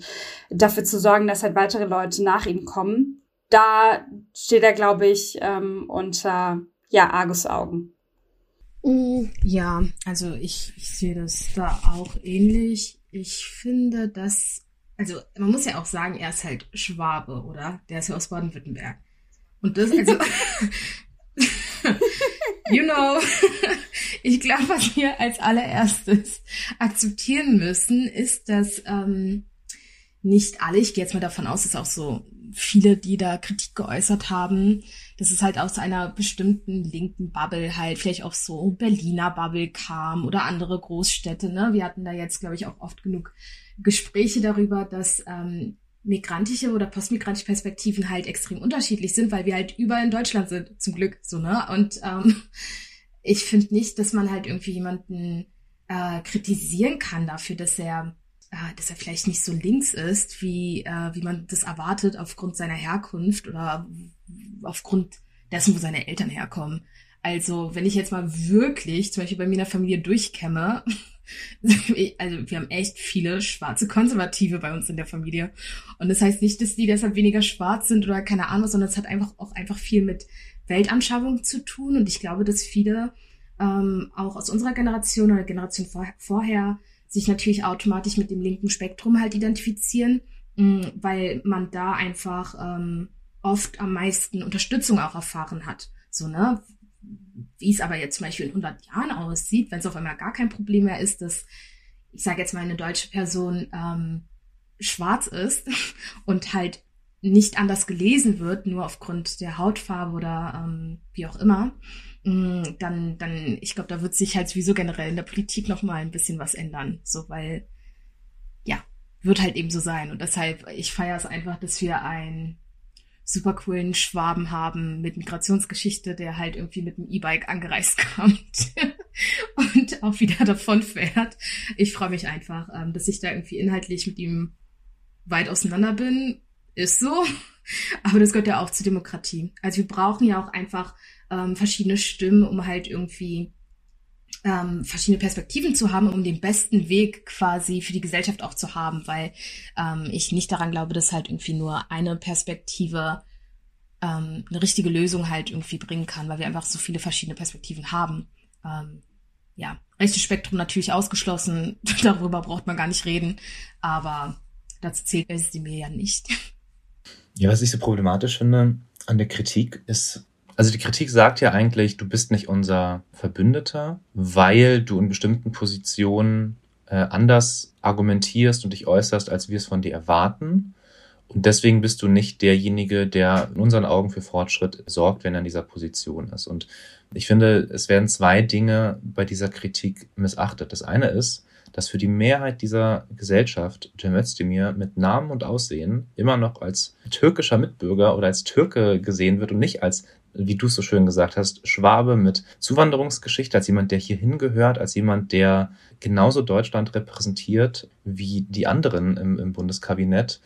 dafür zu sorgen, dass halt weitere Leute nach ihm kommen. Da steht er, glaube ich, ähm, unter ja, Argusaugen. Mm, ja, also ich, ich sehe das da auch ähnlich. Ich finde, dass, also man muss ja auch sagen, er ist halt Schwabe, oder? Der ist ja aus Baden-Württemberg. Und das, also, [laughs] you know, ich glaube, was wir als allererstes akzeptieren müssen, ist, dass ähm, nicht alle, ich gehe jetzt mal davon aus, dass auch so viele, die da Kritik geäußert haben, dass es halt aus einer bestimmten linken Bubble halt vielleicht auch so Berliner Bubble kam oder andere Großstädte. Ne? Wir hatten da jetzt, glaube ich, auch oft genug Gespräche darüber, dass ähm, migrantische oder postmigrantische Perspektiven halt extrem unterschiedlich sind, weil wir halt überall in Deutschland sind, zum Glück, so, ne? Und ähm, [laughs] ich finde nicht, dass man halt irgendwie jemanden äh, kritisieren kann dafür, dass er äh, dass er vielleicht nicht so links ist, wie, äh, wie man das erwartet aufgrund seiner Herkunft oder aufgrund dessen, wo seine Eltern herkommen. Also, wenn ich jetzt mal wirklich zum Beispiel bei mir in der Familie durchkämme, [laughs] also wir haben echt viele schwarze Konservative bei uns in der Familie. Und das heißt nicht, dass die deshalb weniger schwarz sind oder keine Ahnung, sondern es hat einfach auch einfach viel mit Weltanschauung zu tun. Und ich glaube, dass viele ähm, auch aus unserer Generation oder Generation vor, vorher sich natürlich automatisch mit dem linken Spektrum halt identifizieren, mh, weil man da einfach ähm, oft am meisten Unterstützung auch erfahren hat. So, ne? Wie es aber jetzt zum Beispiel in 100 Jahren aussieht, wenn es auf einmal gar kein Problem mehr ist, dass, ich sage jetzt mal, eine deutsche Person ähm, schwarz ist [laughs] und halt nicht anders gelesen wird, nur aufgrund der Hautfarbe oder ähm, wie auch immer, mm, dann, dann, ich glaube, da wird sich halt sowieso generell in der Politik noch mal ein bisschen was ändern, so weil, ja, wird halt eben so sein. Und deshalb, ich feiere es einfach, dass wir ein super coolen Schwaben haben mit Migrationsgeschichte, der halt irgendwie mit dem E-Bike angereist [laughs] kommt und auch wieder davon fährt. Ich freue mich einfach, ähm, dass ich da irgendwie inhaltlich mit ihm weit auseinander bin. Ist so. Aber das gehört ja auch zur Demokratie. Also wir brauchen ja auch einfach ähm, verschiedene Stimmen, um halt irgendwie ähm, verschiedene Perspektiven zu haben, um den besten Weg quasi für die Gesellschaft auch zu haben, weil ähm, ich nicht daran glaube, dass halt irgendwie nur eine Perspektive ähm, eine richtige Lösung halt irgendwie bringen kann, weil wir einfach so viele verschiedene Perspektiven haben. Ähm, ja, rechtes Spektrum natürlich ausgeschlossen, [laughs] darüber braucht man gar nicht reden, aber dazu zählt es mir ja nicht. Ja, was ich so problematisch finde an der Kritik ist, also die Kritik sagt ja eigentlich, du bist nicht unser Verbündeter, weil du in bestimmten Positionen äh, anders argumentierst und dich äußerst, als wir es von dir erwarten. Und deswegen bist du nicht derjenige, der in unseren Augen für Fortschritt sorgt, wenn er in dieser Position ist. Und ich finde, es werden zwei Dinge bei dieser Kritik missachtet. Das eine ist, dass für die Mehrheit dieser Gesellschaft Cem Özdemir mit Namen und Aussehen immer noch als türkischer Mitbürger oder als Türke gesehen wird und nicht als wie du es so schön gesagt hast, Schwabe mit Zuwanderungsgeschichte, als jemand, der hier hingehört, als jemand, der genauso Deutschland repräsentiert wie die anderen im, im Bundeskabinett.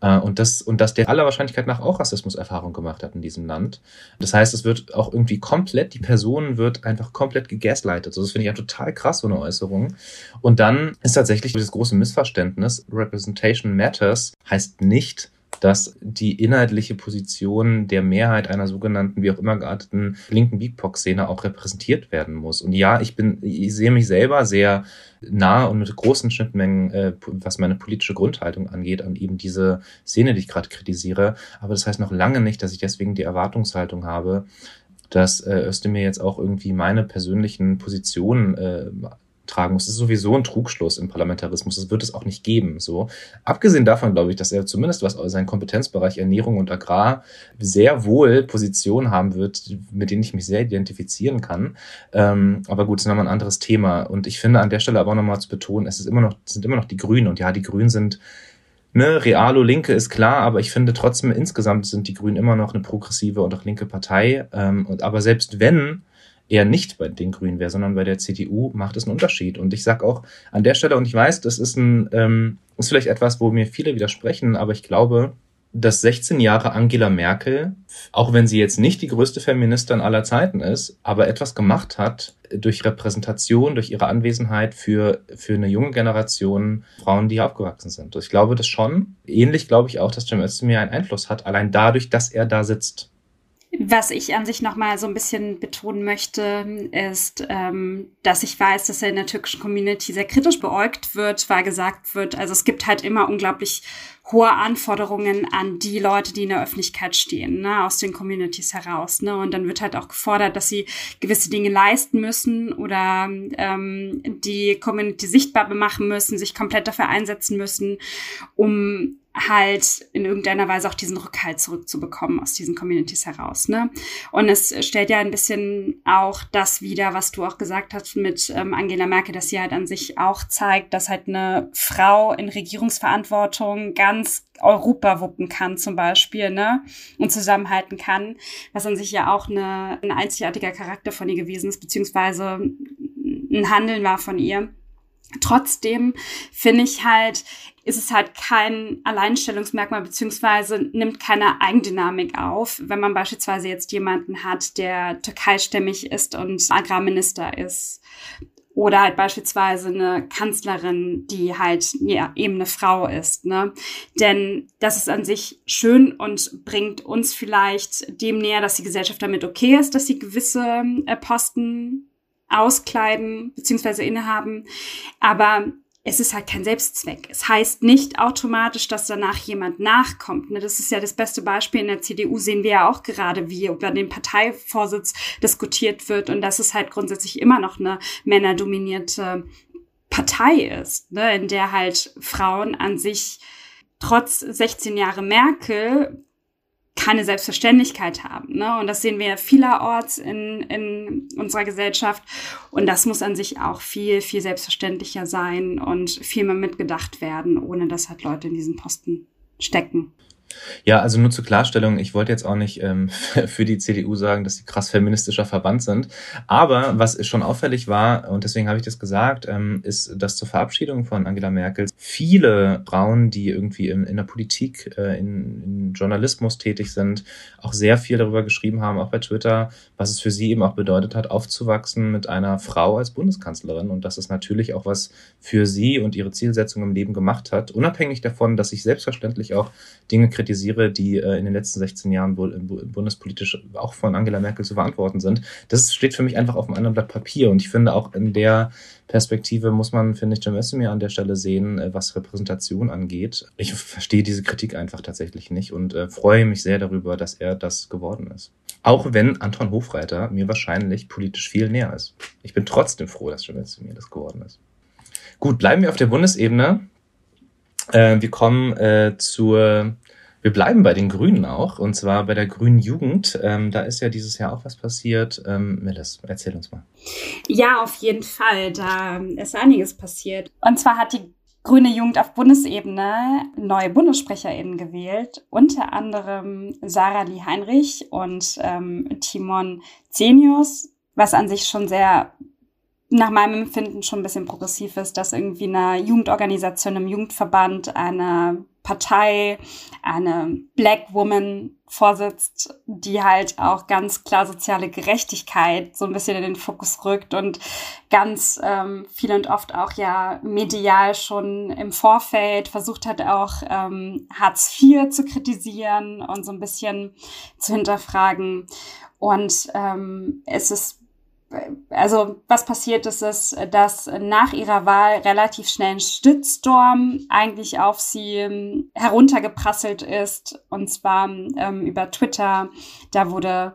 Äh, und, das, und dass der aller Wahrscheinlichkeit nach auch Rassismuserfahrung gemacht hat in diesem Land. Das heißt, es wird auch irgendwie komplett, die Person wird einfach komplett gegaslightet. Also das finde ich ja total krass, so eine Äußerung. Und dann ist tatsächlich das große Missverständnis, Representation Matters heißt nicht, dass die inhaltliche Position der Mehrheit einer sogenannten, wie auch immer gearteten linken BeatBox-Szene auch repräsentiert werden muss. Und ja, ich bin, ich sehe mich selber sehr nah und mit großen Schnittmengen, äh, was meine politische Grundhaltung angeht, an eben diese Szene, die ich gerade kritisiere. Aber das heißt noch lange nicht, dass ich deswegen die Erwartungshaltung habe, dass äh, Özdemir jetzt auch irgendwie meine persönlichen Positionen äh, tragen muss. Das ist sowieso ein Trugschluss im Parlamentarismus. Das wird es auch nicht geben. So. Abgesehen davon glaube ich, dass er zumindest was seinen Kompetenzbereich Ernährung und Agrar sehr wohl Positionen haben wird, mit denen ich mich sehr identifizieren kann. Ähm, aber gut, das ist nochmal ein anderes Thema. Und ich finde an der Stelle aber auch nochmal zu betonen, es ist immer noch, sind immer noch die Grünen. Und ja, die Grünen sind ne, Realo Linke ist klar, aber ich finde trotzdem insgesamt sind die Grünen immer noch eine progressive und auch linke Partei. Ähm, und, aber selbst wenn er nicht bei den Grünen wäre, sondern bei der CDU, macht es einen Unterschied. Und ich sage auch an der Stelle, und ich weiß, das ist ein, ähm, ist vielleicht etwas, wo mir viele widersprechen, aber ich glaube, dass 16 Jahre Angela Merkel, auch wenn sie jetzt nicht die größte Feministin aller Zeiten ist, aber etwas gemacht hat durch Repräsentation, durch ihre Anwesenheit für, für eine junge Generation Frauen, die aufgewachsen sind. Ich glaube das schon. Ähnlich glaube ich auch, dass Cem Özdemir einen Einfluss hat, allein dadurch, dass er da sitzt. Was ich an sich noch mal so ein bisschen betonen möchte, ist, ähm, dass ich weiß, dass er in der türkischen Community sehr kritisch beäugt wird, weil gesagt wird, also es gibt halt immer unglaublich hohe Anforderungen an die Leute, die in der Öffentlichkeit stehen, ne, aus den Communities heraus. Ne? Und dann wird halt auch gefordert, dass sie gewisse Dinge leisten müssen oder ähm, die Community sichtbar machen müssen, sich komplett dafür einsetzen müssen, um halt in irgendeiner Weise auch diesen Rückhalt zurückzubekommen aus diesen Communities heraus. Ne? Und es stellt ja ein bisschen auch das wieder, was du auch gesagt hast mit ähm, Angela Merkel, dass sie halt an sich auch zeigt, dass halt eine Frau in Regierungsverantwortung ganz Europa wuppen kann zum Beispiel, ne? Und zusammenhalten kann, was an sich ja auch eine, ein einzigartiger Charakter von ihr gewesen ist, beziehungsweise ein Handeln war von ihr. Trotzdem finde ich halt, ist es halt kein Alleinstellungsmerkmal beziehungsweise nimmt keine Eigendynamik auf, wenn man beispielsweise jetzt jemanden hat, der türkeistämmig ist und Agrarminister ist. Oder halt beispielsweise eine Kanzlerin, die halt ja, eben eine Frau ist. Ne? Denn das ist an sich schön und bringt uns vielleicht dem näher, dass die Gesellschaft damit okay ist, dass sie gewisse äh, Posten auskleiden beziehungsweise innehaben. Aber es ist halt kein Selbstzweck. Es heißt nicht automatisch, dass danach jemand nachkommt. Ne, das ist ja das beste Beispiel. In der CDU sehen wir ja auch gerade, wie über den Parteivorsitz diskutiert wird und dass es halt grundsätzlich immer noch eine männerdominierte Partei ist, ne, in der halt Frauen an sich trotz 16 Jahre Merkel keine Selbstverständlichkeit haben. Ne? Und das sehen wir vielerorts in, in unserer Gesellschaft. Und das muss an sich auch viel, viel selbstverständlicher sein und viel mehr mitgedacht werden, ohne dass halt Leute in diesen Posten stecken. Ja, also nur zur Klarstellung, ich wollte jetzt auch nicht ähm, [laughs] für die CDU sagen, dass sie krass feministischer Verband sind. Aber was schon auffällig war, und deswegen habe ich das gesagt, ähm, ist, dass zur Verabschiedung von Angela Merkel viele Frauen, die irgendwie in, in der Politik, äh, in, in Journalismus tätig sind, auch sehr viel darüber geschrieben haben, auch bei Twitter, was es für sie eben auch bedeutet hat, aufzuwachsen mit einer Frau als Bundeskanzlerin und dass es natürlich auch was für sie und ihre Zielsetzung im Leben gemacht hat, unabhängig davon, dass ich selbstverständlich auch Dinge kritisiere, die äh, in den letzten 16 Jahren bundespolitisch auch von Angela Merkel zu verantworten sind. Das steht für mich einfach auf einem anderen Blatt Papier. Und ich finde auch in der Perspektive muss man, finde ich, Jim Özdemir an der Stelle sehen, äh, was Repräsentation angeht. Ich verstehe diese Kritik einfach tatsächlich nicht und äh, freue mich sehr darüber, dass er das geworden ist. Auch wenn Anton Hofreiter mir wahrscheinlich politisch viel näher ist. Ich bin trotzdem froh, dass Jim Özdemir das geworden ist. Gut, bleiben wir auf der Bundesebene. Äh, wir kommen äh, zur, wir bleiben bei den Grünen auch, und zwar bei der Grünen Jugend. Ähm, da ist ja dieses Jahr auch was passiert. Ähm, Melis, erzähl uns mal. Ja, auf jeden Fall. Da ist einiges passiert. Und zwar hat die Grüne Jugend auf Bundesebene neue BundessprecherInnen gewählt, unter anderem Sarah Lee Heinrich und ähm, Timon Zenius, was an sich schon sehr nach meinem Empfinden schon ein bisschen progressiv ist, dass irgendwie eine Jugendorganisation im Jugendverband eine Partei, eine Black Woman vorsitzt, die halt auch ganz klar soziale Gerechtigkeit so ein bisschen in den Fokus rückt und ganz ähm, viel und oft auch ja medial schon im Vorfeld versucht hat, auch ähm, Hartz IV zu kritisieren und so ein bisschen zu hinterfragen. Und ähm, es ist also was passiert ist, ist, dass nach ihrer Wahl relativ schnell ein Stützstorm eigentlich auf sie ähm, heruntergeprasselt ist. Und zwar ähm, über Twitter. Da wurde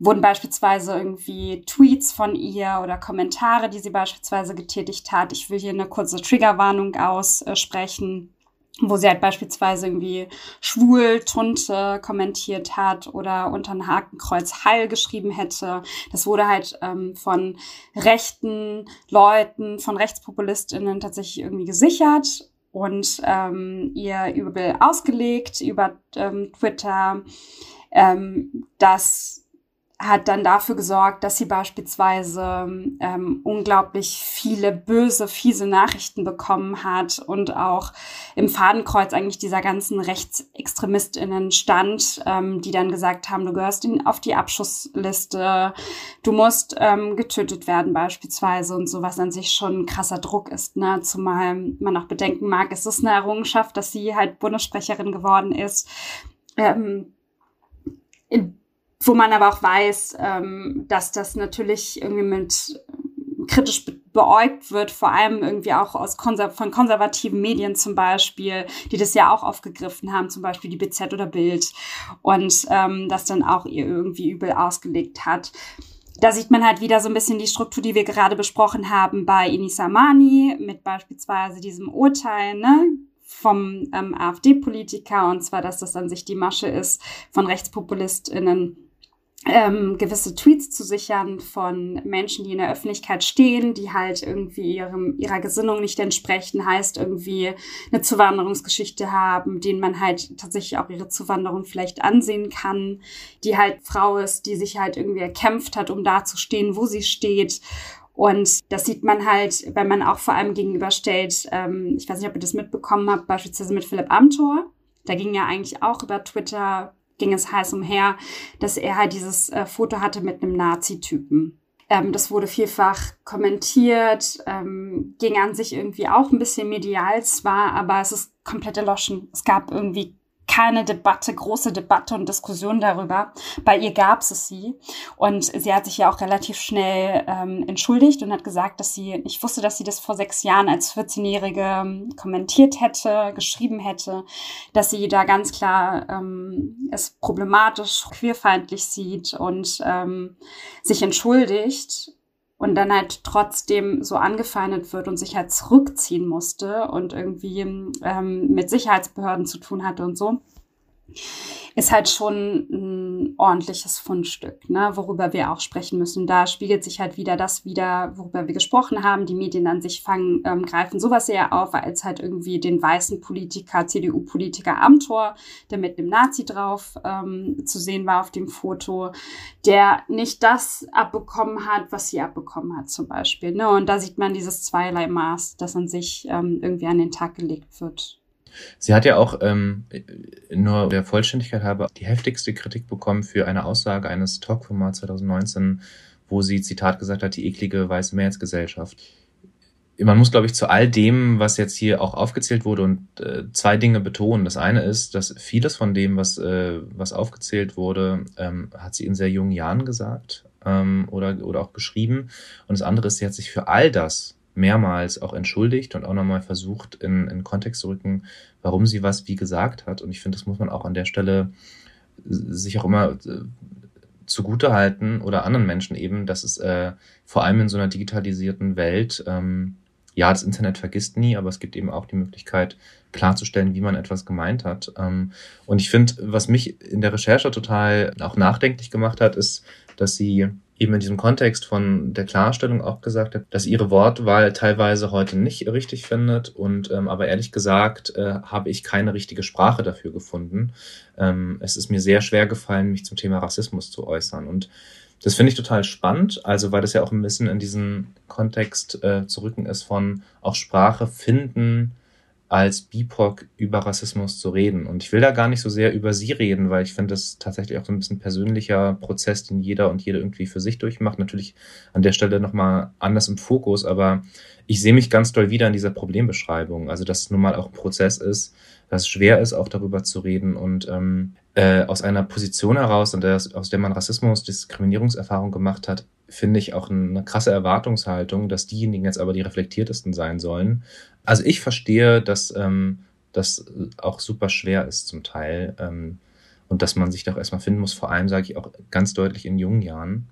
wurden beispielsweise irgendwie Tweets von ihr oder Kommentare, die sie beispielsweise getätigt hat. Ich will hier eine kurze Triggerwarnung aussprechen wo sie halt beispielsweise irgendwie schwul, Tunte kommentiert hat oder unter ein Hakenkreuz Heil geschrieben hätte. Das wurde halt ähm, von rechten Leuten, von RechtspopulistInnen tatsächlich irgendwie gesichert. und ähm, ihr übel ausgelegt über ähm, Twitter, ähm, dass hat dann dafür gesorgt, dass sie beispielsweise ähm, unglaublich viele böse, fiese Nachrichten bekommen hat und auch im Fadenkreuz eigentlich dieser ganzen RechtsextremistInnen stand, ähm, die dann gesagt haben, du gehörst in, auf die Abschussliste, du musst ähm, getötet werden beispielsweise und sowas an sich schon ein krasser Druck ist, ne? zumal man auch bedenken mag, es ist eine Errungenschaft, dass sie halt Bundessprecherin geworden ist. Ähm, in wo man aber auch weiß, ähm, dass das natürlich irgendwie mit kritisch beäugt wird, vor allem irgendwie auch aus konser von konservativen Medien zum Beispiel, die das ja auch aufgegriffen haben, zum Beispiel die BZ oder Bild und ähm, das dann auch ihr irgendwie übel ausgelegt hat. Da sieht man halt wieder so ein bisschen die Struktur, die wir gerade besprochen haben bei Inis Amani mit beispielsweise diesem Urteil, ne? vom ähm, AfD-Politiker, und zwar, dass das an sich die Masche ist von RechtspopulistInnen, ähm, gewisse Tweets zu sichern von Menschen, die in der Öffentlichkeit stehen, die halt irgendwie ihrem, ihrer Gesinnung nicht entsprechen, heißt irgendwie eine Zuwanderungsgeschichte haben, denen man halt tatsächlich auch ihre Zuwanderung vielleicht ansehen kann, die halt Frau ist, die sich halt irgendwie erkämpft hat, um da zu stehen, wo sie steht. Und das sieht man halt, wenn man auch vor allem gegenüberstellt, ähm, ich weiß nicht, ob ihr das mitbekommen habt, beispielsweise mit Philipp Amthor. Da ging ja eigentlich auch über Twitter ging es heiß umher, dass er halt dieses äh, Foto hatte mit einem Nazi-Typen. Ähm, das wurde vielfach kommentiert, ähm, ging an sich irgendwie auch ein bisschen medial zwar, aber es ist komplett erloschen. Es gab irgendwie keine Debatte, große Debatte und Diskussion darüber. Bei ihr gab es sie. Und sie hat sich ja auch relativ schnell ähm, entschuldigt und hat gesagt, dass sie, ich wusste, dass sie das vor sechs Jahren als 14-Jährige ähm, kommentiert hätte, geschrieben hätte, dass sie da ganz klar ähm, es problematisch, queerfeindlich sieht und ähm, sich entschuldigt und dann halt trotzdem so angefeindet wird und sich halt zurückziehen musste und irgendwie ähm, mit Sicherheitsbehörden zu tun hatte und so ist halt schon ein ordentliches Fundstück, ne, worüber wir auch sprechen müssen. Da spiegelt sich halt wieder das wieder, worüber wir gesprochen haben. Die Medien an sich fangen, ähm, greifen sowas sehr auf, als halt irgendwie den weißen Politiker, CDU-Politiker Amtor, der mit einem Nazi drauf ähm, zu sehen war auf dem Foto, der nicht das abbekommen hat, was sie abbekommen hat zum Beispiel. Ne? Und da sieht man dieses zweierlei Maß, das an sich ähm, irgendwie an den Tag gelegt wird. Sie hat ja auch ähm, nur der Vollständigkeit halber die heftigste Kritik bekommen für eine Aussage eines Talkformats 2019, wo sie, Zitat, gesagt hat, die eklige weiße Mehrheitsgesellschaft. Man muss, glaube ich, zu all dem, was jetzt hier auch aufgezählt wurde, und äh, zwei Dinge betonen. Das eine ist, dass vieles von dem, was, äh, was aufgezählt wurde, ähm, hat sie in sehr jungen Jahren gesagt ähm, oder, oder auch geschrieben. Und das andere ist, sie hat sich für all das, mehrmals auch entschuldigt und auch nochmal versucht, in, in Kontext zu rücken, warum sie was wie gesagt hat. Und ich finde, das muss man auch an der Stelle sich auch immer äh, zugute halten oder anderen Menschen eben, dass es äh, vor allem in so einer digitalisierten Welt, ähm, ja, das Internet vergisst nie, aber es gibt eben auch die Möglichkeit, klarzustellen, wie man etwas gemeint hat. Ähm, und ich finde, was mich in der Recherche total auch nachdenklich gemacht hat, ist, dass sie eben in diesem Kontext von der Klarstellung auch gesagt hat, dass ihre Wortwahl teilweise heute nicht richtig findet. Und ähm, aber ehrlich gesagt äh, habe ich keine richtige Sprache dafür gefunden. Ähm, es ist mir sehr schwer gefallen, mich zum Thema Rassismus zu äußern. Und das finde ich total spannend, also weil das ja auch ein bisschen in diesen Kontext äh, zu rücken ist von auch Sprache finden, als BIPOC über Rassismus zu reden. Und ich will da gar nicht so sehr über sie reden, weil ich finde, das tatsächlich auch so ein bisschen persönlicher Prozess, den jeder und jede irgendwie für sich durchmacht. Natürlich an der Stelle nochmal anders im Fokus, aber ich sehe mich ganz doll wieder in dieser Problembeschreibung. Also, dass es nun mal auch ein Prozess ist, dass es schwer ist, auch darüber zu reden und ähm, äh, aus einer Position heraus, aus der man Rassismus, Diskriminierungserfahrung gemacht hat, finde ich auch eine krasse Erwartungshaltung, dass diejenigen jetzt aber die reflektiertesten sein sollen. Also ich verstehe, dass ähm, das auch super schwer ist zum Teil ähm, und dass man sich doch erstmal finden muss, vor allem sage ich auch ganz deutlich in jungen Jahren.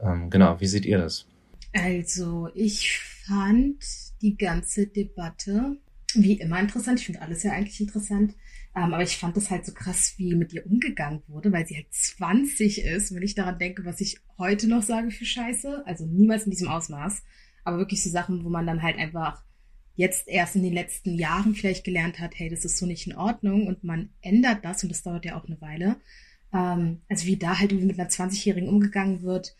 Ähm, genau, wie seht ihr das? Also ich fand die ganze Debatte wie immer interessant. Ich finde alles ja eigentlich interessant. Ähm, aber ich fand das halt so krass, wie mit ihr umgegangen wurde, weil sie halt 20 ist, wenn ich daran denke, was ich heute noch sage für Scheiße. Also niemals in diesem Ausmaß. Aber wirklich so Sachen, wo man dann halt einfach jetzt erst in den letzten Jahren vielleicht gelernt hat, hey, das ist so nicht in Ordnung und man ändert das und das dauert ja auch eine Weile. Ähm, also wie da halt mit einer 20-Jährigen umgegangen wird,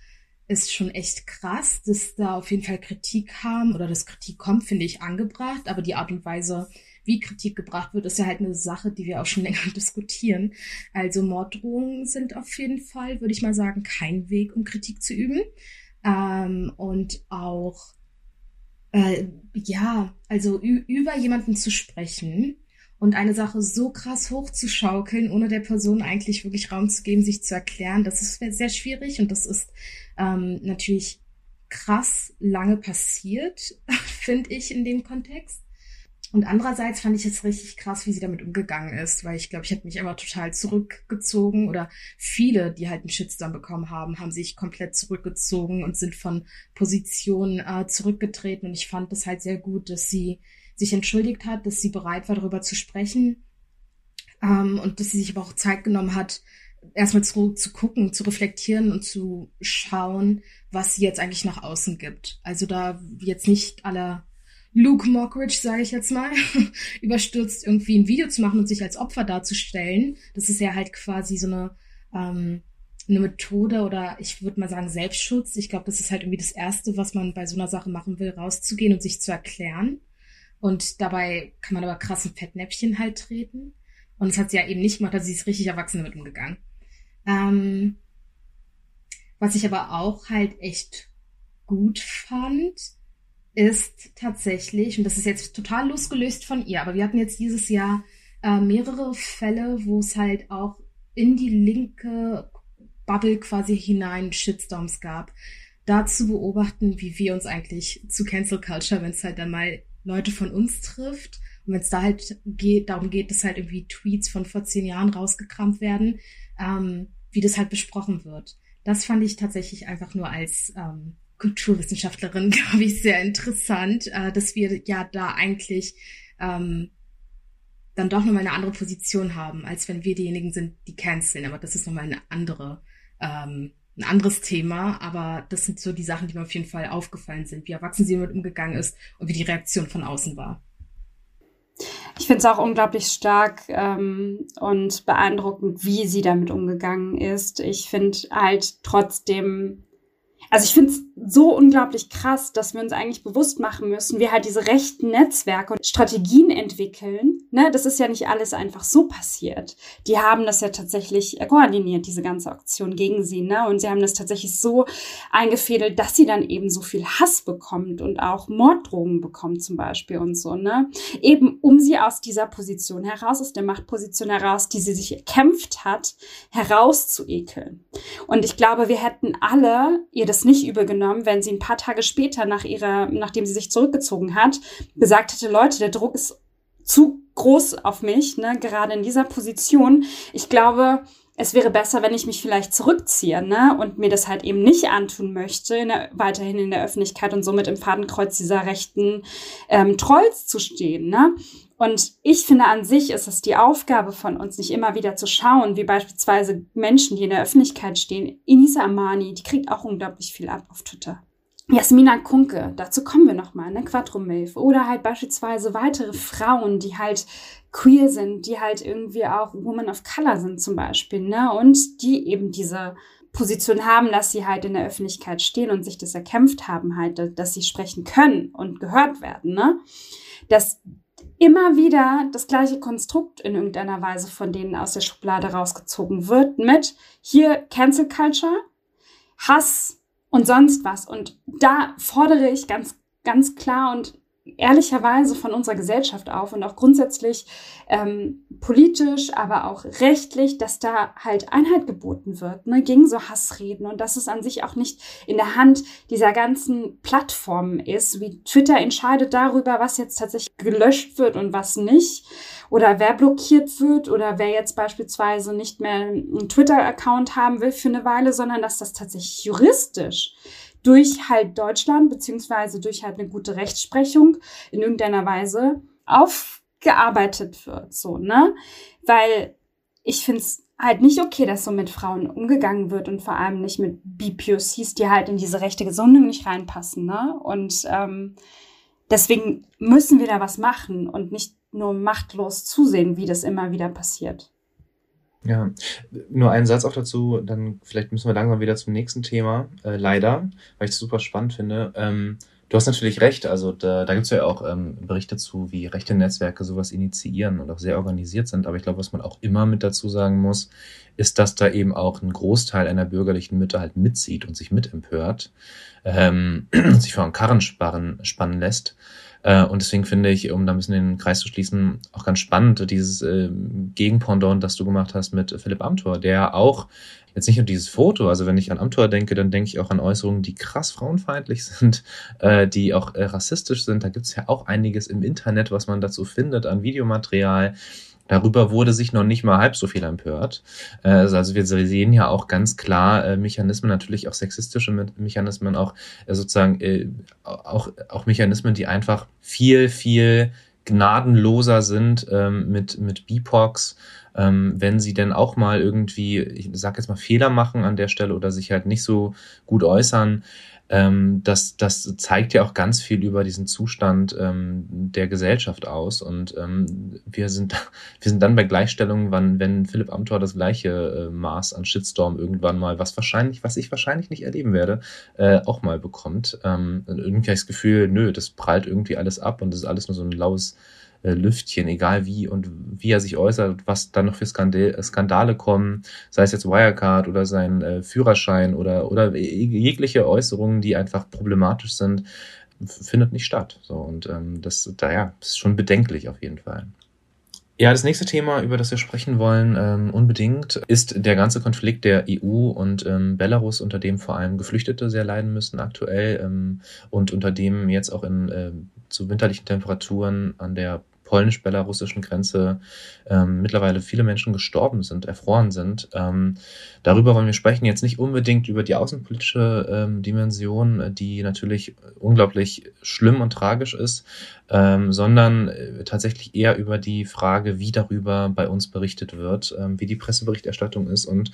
ist schon echt krass, dass da auf jeden Fall Kritik kam oder dass Kritik kommt, finde ich angebracht, aber die Art und Weise, wie Kritik gebracht wird, ist ja halt eine Sache, die wir auch schon [laughs] länger diskutieren. Also Morddrohungen sind auf jeden Fall, würde ich mal sagen, kein Weg, um Kritik zu üben. Ähm, und auch, äh, ja, also über jemanden zu sprechen und eine Sache so krass hochzuschaukeln, ohne der Person eigentlich wirklich Raum zu geben, sich zu erklären, das ist sehr schwierig und das ist ähm, natürlich krass lange passiert, [laughs] finde ich in dem Kontext. Und andererseits fand ich es richtig krass, wie sie damit umgegangen ist, weil ich glaube, ich hätte mich immer total zurückgezogen oder viele, die halt einen Shitstorm bekommen haben, haben sich komplett zurückgezogen und sind von Positionen äh, zurückgetreten. Und ich fand es halt sehr gut, dass sie sich entschuldigt hat, dass sie bereit war, darüber zu sprechen ähm, und dass sie sich aber auch Zeit genommen hat, erstmal zu, zu gucken, zu reflektieren und zu schauen, was sie jetzt eigentlich nach außen gibt. Also da jetzt nicht aller Luke Mockridge, sage ich jetzt mal, [laughs] überstürzt, irgendwie ein Video zu machen und sich als Opfer darzustellen. Das ist ja halt quasi so eine, ähm, eine Methode oder ich würde mal sagen Selbstschutz. Ich glaube, das ist halt irgendwie das Erste, was man bei so einer Sache machen will, rauszugehen und sich zu erklären. Und dabei kann man aber krassen Fettnäpfchen halt treten. Und das hat sie ja eben nicht gemacht, also sie ist richtig erwachsen damit umgegangen. Ähm, was ich aber auch halt echt gut fand, ist tatsächlich, und das ist jetzt total losgelöst von ihr, aber wir hatten jetzt dieses Jahr äh, mehrere Fälle, wo es halt auch in die linke Bubble quasi hinein Shitstorms gab. Da zu beobachten, wie wir uns eigentlich zu Cancel Culture, wenn es halt dann mal Leute von uns trifft und wenn es da halt geht, darum geht, dass halt irgendwie Tweets von vor zehn Jahren rausgekramt werden, ähm, wie das halt besprochen wird. Das fand ich tatsächlich einfach nur als ähm, Kulturwissenschaftlerin, [laughs] glaube ich, sehr interessant, äh, dass wir ja da eigentlich ähm, dann doch nochmal eine andere Position haben, als wenn wir diejenigen sind, die canceln. Aber das ist nochmal eine andere, ähm, ein anderes Thema. Aber das sind so die Sachen, die mir auf jeden Fall aufgefallen sind, wie erwachsen sie damit umgegangen ist und wie die Reaktion von außen war. Ich finde es auch unglaublich stark ähm, und beeindruckend, wie sie damit umgegangen ist. Ich finde halt trotzdem also ich finde es so unglaublich krass, dass wir uns eigentlich bewusst machen müssen, wie halt diese rechten Netzwerke und Strategien entwickeln. Ne, das ist ja nicht alles einfach so passiert. Die haben das ja tatsächlich koordiniert, diese ganze Aktion gegen sie. Ne? Und sie haben das tatsächlich so eingefädelt, dass sie dann eben so viel Hass bekommt und auch Morddrogen bekommt zum Beispiel und so. Ne? Eben um sie aus dieser Position heraus, aus der Machtposition heraus, die sie sich erkämpft hat, herauszuekeln. Und ich glaube, wir hätten alle ihr das nicht übel genommen, wenn sie ein paar Tage später nach ihrer, nachdem sie sich zurückgezogen hat, gesagt hätte, Leute, der Druck ist zu groß auf mich, ne, gerade in dieser Position. Ich glaube, es wäre besser, wenn ich mich vielleicht zurückziehe, ne, und mir das halt eben nicht antun möchte, in der, weiterhin in der Öffentlichkeit und somit im Fadenkreuz dieser rechten ähm, Trolls zu stehen, ne. Und ich finde an sich ist es die Aufgabe von uns, nicht immer wieder zu schauen, wie beispielsweise Menschen, die in der Öffentlichkeit stehen. Inisa Amani, die kriegt auch unglaublich viel ab auf Twitter. Jasmina Kunke, dazu kommen wir nochmal, ne, Quadromilf. Oder halt beispielsweise weitere Frauen, die halt queer sind, die halt irgendwie auch Women of Color sind zum Beispiel, ne, und die eben diese Position haben, dass sie halt in der Öffentlichkeit stehen und sich das erkämpft haben, halt, dass sie sprechen können und gehört werden, ne. Dass immer wieder das gleiche Konstrukt in irgendeiner Weise von denen aus der Schublade rausgezogen wird mit hier Cancel Culture, Hass und sonst was. Und da fordere ich ganz, ganz klar und ehrlicherweise von unserer Gesellschaft auf und auch grundsätzlich ähm, politisch, aber auch rechtlich, dass da halt Einheit geboten wird ne, gegen so Hassreden und dass es an sich auch nicht in der Hand dieser ganzen Plattformen ist, wie Twitter entscheidet darüber, was jetzt tatsächlich gelöscht wird und was nicht oder wer blockiert wird oder wer jetzt beispielsweise nicht mehr einen Twitter-Account haben will für eine Weile, sondern dass das tatsächlich juristisch durch halt Deutschland beziehungsweise durch halt eine gute Rechtsprechung in irgendeiner Weise aufgearbeitet wird, so, ne? Weil ich finde es halt nicht okay, dass so mit Frauen umgegangen wird und vor allem nicht mit BPOCs, die halt in diese rechte Gesundung nicht reinpassen, ne? Und ähm, deswegen müssen wir da was machen und nicht nur machtlos zusehen, wie das immer wieder passiert. Ja, nur einen Satz auch dazu, dann vielleicht müssen wir langsam wieder zum nächsten Thema, äh, leider, weil ich es super spannend finde. Ähm, du hast natürlich recht, also da, da gibt es ja auch ähm, Berichte zu, wie rechte Netzwerke sowas initiieren und auch sehr organisiert sind, aber ich glaube, was man auch immer mit dazu sagen muss, ist, dass da eben auch ein Großteil einer bürgerlichen Mitte halt mitzieht und sich mitempört, ähm, [clears throat] sich vor den Karren sparen, spannen lässt. Äh, und deswegen finde ich, um da ein bisschen den Kreis zu schließen, auch ganz spannend, dieses äh, Gegenpendant, das du gemacht hast mit Philipp Amthor, der auch jetzt nicht nur dieses Foto, also wenn ich an Amthor denke, dann denke ich auch an Äußerungen, die krass frauenfeindlich [laughs] sind, äh, die auch äh, rassistisch sind. Da gibt es ja auch einiges im Internet, was man dazu findet an Videomaterial. Darüber wurde sich noch nicht mal halb so viel empört. Äh, also wir sehen ja auch ganz klar äh, Mechanismen, natürlich auch sexistische Mechanismen, auch äh, sozusagen auch, auch Mechanismen, die einfach viel, viel gnadenloser sind ähm, mit, mit BIPOX, ähm, wenn sie denn auch mal irgendwie, ich sag jetzt mal, Fehler machen an der Stelle oder sich halt nicht so gut äußern, ähm, das, das zeigt ja auch ganz viel über diesen Zustand ähm, der Gesellschaft aus. Und ähm, wir, sind, [laughs] wir sind dann bei Gleichstellung, wann, wenn Philipp Amthor das gleiche äh, Maß an Shitstorm irgendwann mal, was wahrscheinlich, was ich wahrscheinlich nicht erleben werde, äh, auch mal bekommt. Ähm, irgendwie habe ich das Gefühl, nö, das prallt irgendwie alles ab und das ist alles nur so ein laues äh, Lüftchen, egal wie und wie er sich äußert, was dann noch für Skandale, Skandale kommen, sei es jetzt Wirecard oder sein äh, Führerschein oder, oder jegliche Äußerungen, die einfach problematisch sind, findet nicht statt. So, und ähm, das, da, ja, ist schon bedenklich auf jeden Fall. Ja, das nächste Thema, über das wir sprechen wollen, ähm, unbedingt, ist der ganze Konflikt der EU und ähm, Belarus, unter dem vor allem Geflüchtete sehr leiden müssen aktuell ähm, und unter dem jetzt auch in äh, zu winterlichen Temperaturen an der polnisch-belarussischen Grenze ähm, mittlerweile viele Menschen gestorben sind, erfroren sind. Ähm, darüber wollen wir sprechen, jetzt nicht unbedingt über die außenpolitische ähm, Dimension, die natürlich unglaublich schlimm und tragisch ist, ähm, sondern äh, tatsächlich eher über die Frage, wie darüber bei uns berichtet wird, ähm, wie die Presseberichterstattung ist. Und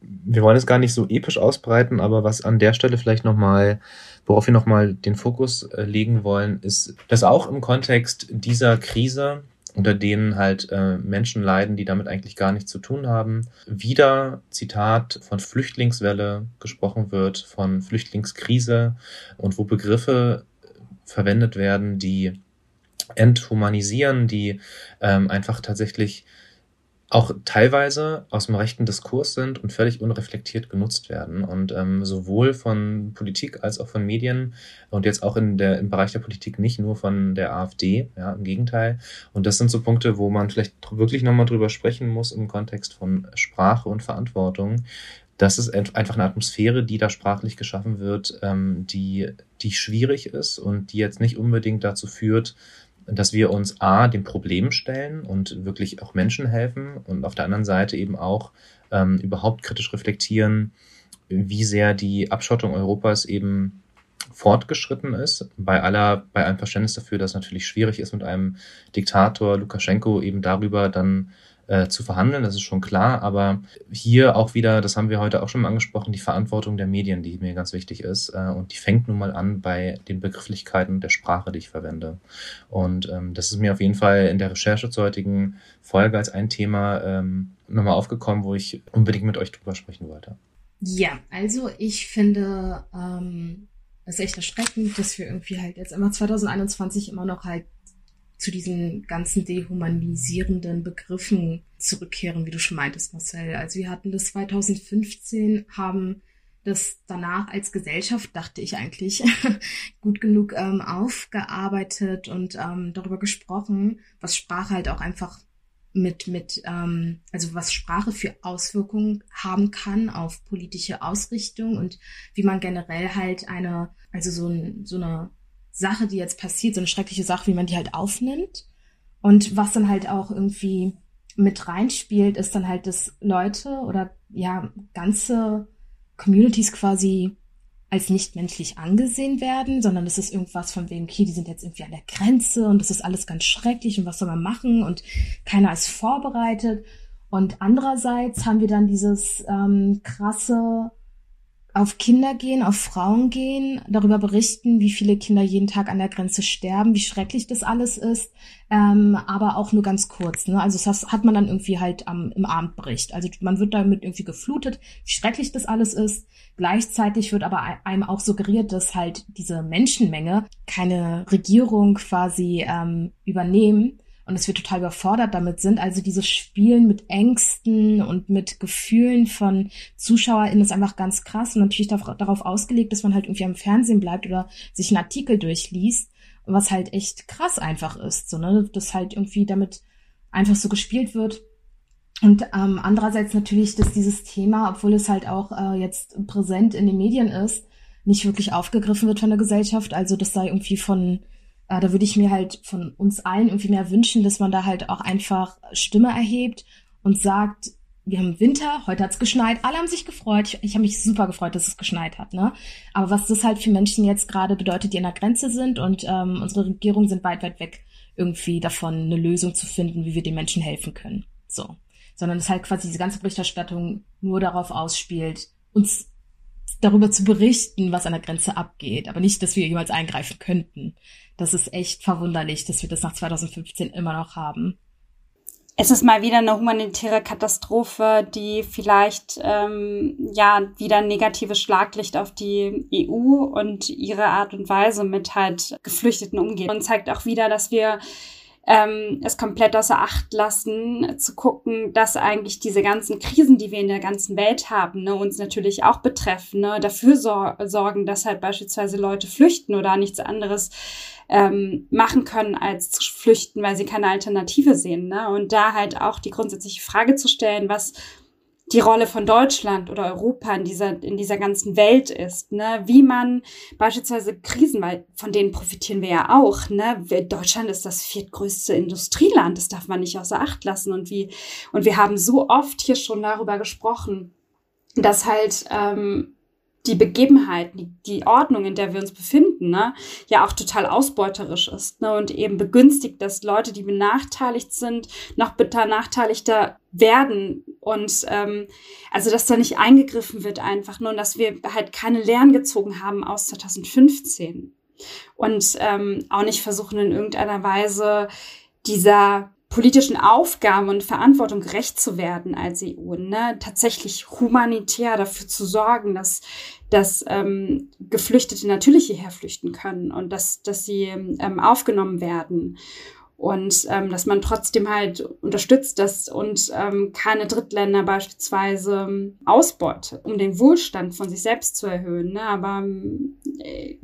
wir wollen es gar nicht so episch ausbreiten, aber was an der Stelle vielleicht nochmal Worauf wir nochmal den Fokus äh, legen wollen, ist, dass auch im Kontext dieser Krise, unter denen halt äh, Menschen leiden, die damit eigentlich gar nichts zu tun haben, wieder, Zitat, von Flüchtlingswelle gesprochen wird, von Flüchtlingskrise und wo Begriffe verwendet werden, die enthumanisieren, die ähm, einfach tatsächlich auch teilweise aus dem rechten Diskurs sind und völlig unreflektiert genutzt werden. Und ähm, sowohl von Politik als auch von Medien und jetzt auch in der, im Bereich der Politik nicht nur von der AfD, ja, im Gegenteil. Und das sind so Punkte, wo man vielleicht wirklich nochmal drüber sprechen muss im Kontext von Sprache und Verantwortung. Das ist einfach eine Atmosphäre, die da sprachlich geschaffen wird, ähm, die, die schwierig ist und die jetzt nicht unbedingt dazu führt, dass wir uns A, dem Problem stellen und wirklich auch Menschen helfen und auf der anderen Seite eben auch ähm, überhaupt kritisch reflektieren, wie sehr die Abschottung Europas eben fortgeschritten ist, bei aller, bei allem Verständnis dafür, dass natürlich schwierig ist, mit einem Diktator Lukaschenko eben darüber dann äh, zu verhandeln, das ist schon klar. Aber hier auch wieder, das haben wir heute auch schon mal angesprochen, die Verantwortung der Medien, die mir ganz wichtig ist. Äh, und die fängt nun mal an bei den Begrifflichkeiten der Sprache, die ich verwende. Und ähm, das ist mir auf jeden Fall in der Recherche zur heutigen Folge als ein Thema ähm, nochmal aufgekommen, wo ich unbedingt mit euch drüber sprechen wollte. Ja, also ich finde, ähm, es ist echt erschreckend, dass wir irgendwie halt jetzt immer 2021 immer noch halt zu diesen ganzen dehumanisierenden Begriffen zurückkehren, wie du schon meintest, Marcel. Also wir hatten das 2015, haben das danach als Gesellschaft, dachte ich eigentlich, [laughs] gut genug ähm, aufgearbeitet und ähm, darüber gesprochen, was Sprache halt auch einfach mit, mit, ähm, also was Sprache für Auswirkungen haben kann auf politische Ausrichtung und wie man generell halt eine, also so, ein, so eine Sache, die jetzt passiert, so eine schreckliche Sache, wie man die halt aufnimmt. Und was dann halt auch irgendwie mit reinspielt, ist dann halt, dass Leute oder ja, ganze Communities quasi als nicht menschlich angesehen werden, sondern es ist irgendwas von wegen, okay, die sind jetzt irgendwie an der Grenze und das ist alles ganz schrecklich und was soll man machen und keiner ist vorbereitet. Und andererseits haben wir dann dieses ähm, krasse auf Kinder gehen, auf Frauen gehen, darüber berichten, wie viele Kinder jeden Tag an der Grenze sterben, wie schrecklich das alles ist, ähm, aber auch nur ganz kurz. Ne? Also das hat man dann irgendwie halt am, im Abendbericht. Also man wird damit irgendwie geflutet, wie schrecklich das alles ist. Gleichzeitig wird aber einem auch suggeriert, dass halt diese Menschenmenge keine Regierung quasi ähm, übernehmen und dass wir total überfordert damit sind. Also dieses Spielen mit Ängsten und mit Gefühlen von ZuschauerInnen ist einfach ganz krass und natürlich darauf ausgelegt, dass man halt irgendwie am Fernsehen bleibt oder sich einen Artikel durchliest, was halt echt krass einfach ist, so, ne, dass halt irgendwie damit einfach so gespielt wird. Und ähm, andererseits natürlich, dass dieses Thema, obwohl es halt auch äh, jetzt präsent in den Medien ist, nicht wirklich aufgegriffen wird von der Gesellschaft. Also das sei irgendwie von äh, da würde ich mir halt von uns allen irgendwie mehr wünschen, dass man da halt auch einfach Stimme erhebt und sagt, wir haben Winter, heute hat's geschneit, alle haben sich gefreut. Ich, ich habe mich super gefreut, dass es geschneit hat. Ne? Aber was das halt für Menschen jetzt gerade bedeutet, die an der Grenze sind und ähm, unsere Regierungen sind weit, weit weg, irgendwie davon eine Lösung zu finden, wie wir den Menschen helfen können. So. Sondern es halt quasi diese ganze Berichterstattung nur darauf ausspielt, uns darüber zu berichten, was an der Grenze abgeht, aber nicht, dass wir jemals eingreifen könnten. Das ist echt verwunderlich, dass wir das nach 2015 immer noch haben. Es ist mal wieder eine humanitäre Katastrophe, die vielleicht ähm, ja wieder ein negatives Schlaglicht auf die EU und ihre Art und Weise mit halt Geflüchteten umgeht und zeigt auch wieder, dass wir ähm, es komplett außer Acht lassen, zu gucken, dass eigentlich diese ganzen Krisen, die wir in der ganzen Welt haben, ne, uns natürlich auch betreffen, ne, dafür sor sorgen, dass halt beispielsweise Leute flüchten oder nichts anderes ähm, machen können, als zu flüchten, weil sie keine Alternative sehen. Ne? Und da halt auch die grundsätzliche Frage zu stellen, was die Rolle von Deutschland oder Europa in dieser, in dieser ganzen Welt ist, ne? wie man beispielsweise Krisen, weil von denen profitieren wir ja auch, ne? Deutschland ist das viertgrößte Industrieland, das darf man nicht außer Acht lassen und wie, und wir haben so oft hier schon darüber gesprochen, dass halt ähm, die Begebenheit, die, die Ordnung, in der wir uns befinden, ne, ja auch total ausbeuterisch ist ne, und eben begünstigt, dass Leute, die benachteiligt sind, noch benachteiligter werden und ähm, also dass da nicht eingegriffen wird einfach nur und dass wir halt keine Lehren gezogen haben aus 2015 und ähm, auch nicht versuchen in irgendeiner Weise dieser politischen Aufgaben und Verantwortung gerecht zu werden als EU, ne? tatsächlich humanitär dafür zu sorgen, dass, dass ähm, Geflüchtete natürlich hierher flüchten können und dass, dass sie ähm, aufgenommen werden und ähm, dass man trotzdem halt unterstützt dass und ähm, keine Drittländer beispielsweise ähm, ausbeutet, um den Wohlstand von sich selbst zu erhöhen. Ne? Aber äh,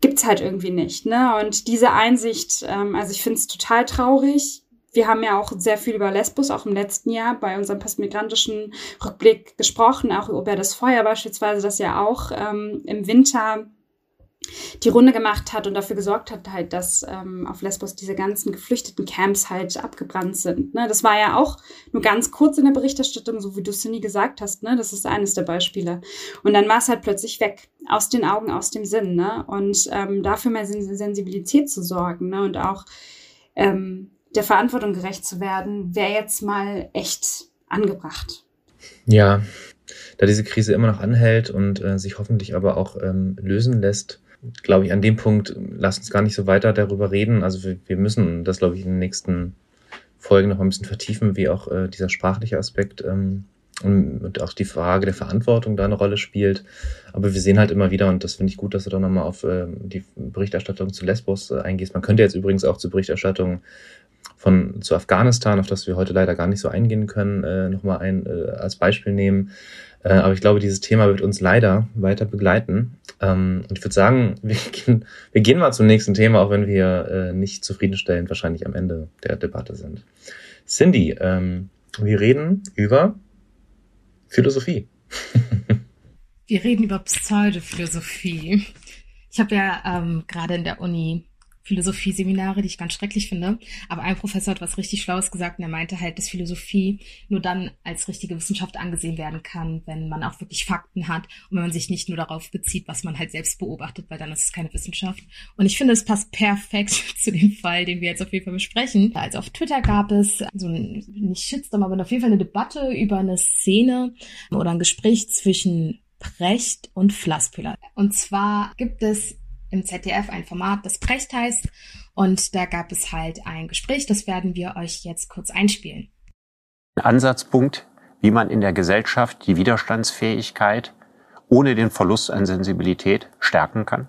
gibt's halt irgendwie nicht. Ne? Und diese Einsicht, ähm, also ich finde es total traurig wir haben ja auch sehr viel über Lesbos auch im letzten Jahr bei unserem postmigrantischen Rückblick gesprochen, auch über das Feuer beispielsweise, das ja auch ähm, im Winter die Runde gemacht hat und dafür gesorgt hat, halt, dass ähm, auf Lesbos diese ganzen geflüchteten Camps halt abgebrannt sind. Ne? Das war ja auch nur ganz kurz in der Berichterstattung, so wie du es nie gesagt hast. Ne? Das ist eines der Beispiele. Und dann war es halt plötzlich weg, aus den Augen, aus dem Sinn. Ne? Und ähm, dafür mehr Sensibilität zu sorgen ne? und auch ähm, der Verantwortung gerecht zu werden, wäre jetzt mal echt angebracht. Ja, da diese Krise immer noch anhält und äh, sich hoffentlich aber auch ähm, lösen lässt, glaube ich, an dem Punkt, lass uns gar nicht so weiter darüber reden. Also wir, wir müssen das, glaube ich, in den nächsten Folgen noch ein bisschen vertiefen, wie auch äh, dieser sprachliche Aspekt ähm, und, und auch die Frage der Verantwortung da eine Rolle spielt. Aber wir sehen halt immer wieder, und das finde ich gut, dass du da nochmal auf äh, die Berichterstattung zu Lesbos äh, eingehst. Man könnte jetzt übrigens auch zur Berichterstattung von zu Afghanistan, auf das wir heute leider gar nicht so eingehen können, äh, nochmal ein äh, als Beispiel nehmen. Äh, aber ich glaube, dieses Thema wird uns leider weiter begleiten. Ähm, und ich würde sagen, [laughs] wir gehen, wir gehen mal zum nächsten Thema, auch wenn wir äh, nicht zufriedenstellend wahrscheinlich am Ende der Debatte sind. Cindy, ähm, wir reden über Philosophie. wir reden über Pseudophilosophie. Ich habe ja ähm, gerade in der Uni Philosophie-Seminare, die ich ganz schrecklich finde. Aber ein Professor hat was richtig Schlaues gesagt und er meinte halt, dass Philosophie nur dann als richtige Wissenschaft angesehen werden kann, wenn man auch wirklich Fakten hat und wenn man sich nicht nur darauf bezieht, was man halt selbst beobachtet, weil dann ist es keine Wissenschaft. Und ich finde, es passt perfekt [laughs] zu dem Fall, den wir jetzt auf jeden Fall besprechen. Also auf Twitter gab es so ein, nicht Shitstorm, aber auf jeden Fall eine Debatte über eine Szene oder ein Gespräch zwischen Precht und Flasspüller. Und zwar gibt es im ZDF ein Format, das Precht heißt. Und da gab es halt ein Gespräch, das werden wir euch jetzt kurz einspielen. Ansatzpunkt, wie man in der Gesellschaft die Widerstandsfähigkeit ohne den Verlust an Sensibilität stärken kann?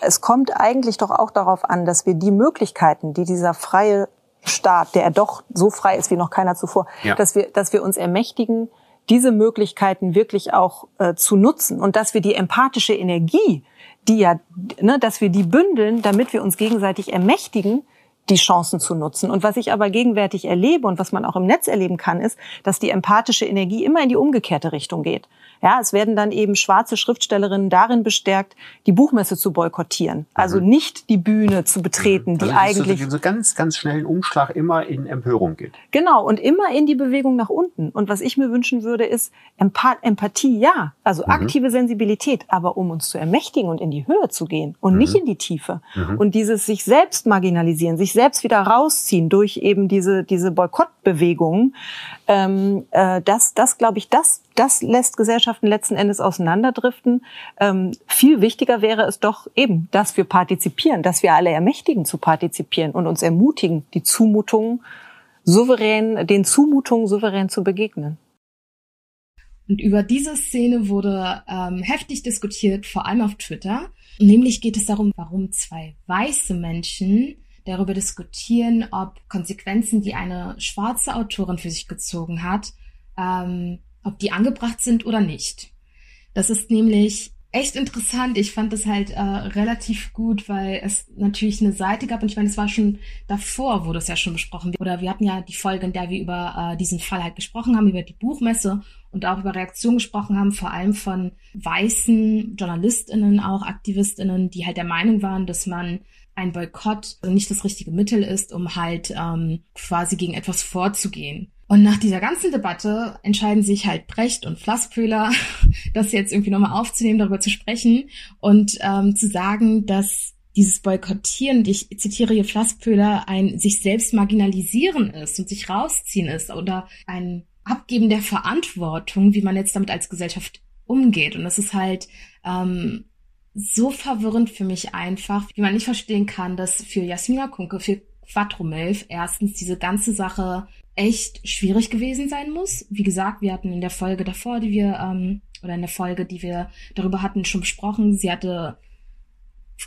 Es kommt eigentlich doch auch darauf an, dass wir die Möglichkeiten, die dieser freie Staat, der doch so frei ist wie noch keiner zuvor, ja. dass wir, dass wir uns ermächtigen, diese Möglichkeiten wirklich auch äh, zu nutzen und dass wir die empathische Energie, die ja, ne, dass wir die bündeln, damit wir uns gegenseitig ermächtigen, die Chancen zu nutzen. Und was ich aber gegenwärtig erlebe und was man auch im Netz erleben kann, ist, dass die empathische Energie immer in die umgekehrte Richtung geht. Ja, es werden dann eben schwarze Schriftstellerinnen darin bestärkt, die Buchmesse zu boykottieren. Also mhm. nicht die Bühne zu betreten, mhm. also die eigentlich so, so ganz, ganz schnellen Umschlag immer in Empörung geht. Genau und immer in die Bewegung nach unten. Und was ich mir wünschen würde, ist Empath Empathie, ja, also mhm. aktive Sensibilität, aber um uns zu ermächtigen und in die Höhe zu gehen und mhm. nicht in die Tiefe. Mhm. Und dieses sich selbst marginalisieren, sich selbst wieder rausziehen durch eben diese diese Boykottbewegungen, ähm, äh, das, das glaube ich, das das lässt Gesellschaften letzten Endes auseinanderdriften. Ähm, viel wichtiger wäre es doch eben, dass wir partizipieren, dass wir alle ermächtigen zu partizipieren und uns ermutigen, die Zumutungen souverän, den Zumutungen souverän zu begegnen. Und über diese Szene wurde ähm, heftig diskutiert, vor allem auf Twitter. Nämlich geht es darum, warum zwei weiße Menschen darüber diskutieren, ob Konsequenzen, die eine schwarze Autorin für sich gezogen hat, ähm, ob die angebracht sind oder nicht. Das ist nämlich echt interessant. Ich fand das halt äh, relativ gut, weil es natürlich eine Seite gab und ich meine, es war schon davor, wurde es ja schon besprochen. Oder wir hatten ja die Folge, in der wir über äh, diesen Fall halt gesprochen haben, über die Buchmesse und auch über Reaktionen gesprochen haben, vor allem von weißen JournalistInnen, auch AktivistInnen, die halt der Meinung waren, dass man ein Boykott nicht das richtige Mittel ist, um halt ähm, quasi gegen etwas vorzugehen. Und nach dieser ganzen Debatte entscheiden sich halt Brecht und Flasspöhler, [laughs] das jetzt irgendwie nochmal aufzunehmen, darüber zu sprechen und ähm, zu sagen, dass dieses Boykottieren, ich zitiere hier Flasspöhler, ein sich selbst marginalisieren ist und sich rausziehen ist oder ein Abgeben der Verantwortung, wie man jetzt damit als Gesellschaft umgeht. Und das ist halt ähm, so verwirrend für mich einfach, wie man nicht verstehen kann, dass für Jasmina Kunke, für Quattromelf erstens diese ganze Sache echt schwierig gewesen sein muss. Wie gesagt, wir hatten in der Folge davor, die wir, ähm, oder in der Folge, die wir darüber hatten, schon besprochen, sie hatte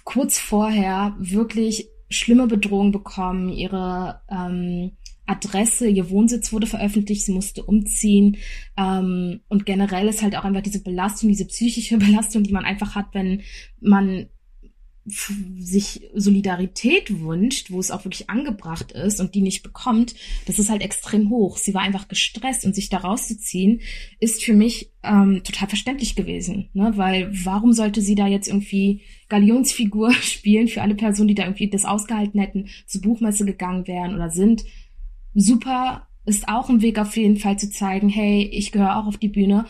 kurz vorher wirklich schlimme Bedrohungen bekommen. Ihre ähm, Adresse, ihr Wohnsitz wurde veröffentlicht, sie musste umziehen. Ähm, und generell ist halt auch einfach diese Belastung, diese psychische [laughs] Belastung, die man einfach hat, wenn man sich Solidarität wünscht, wo es auch wirklich angebracht ist und die nicht bekommt, das ist halt extrem hoch. Sie war einfach gestresst und sich da rauszuziehen, ist für mich ähm, total verständlich gewesen. Ne? Weil warum sollte sie da jetzt irgendwie Galionsfigur [laughs] spielen für alle Personen, die da irgendwie das ausgehalten hätten, zur Buchmesse gegangen wären oder sind? Super ist auch ein Weg auf jeden Fall zu zeigen, hey, ich gehöre auch auf die Bühne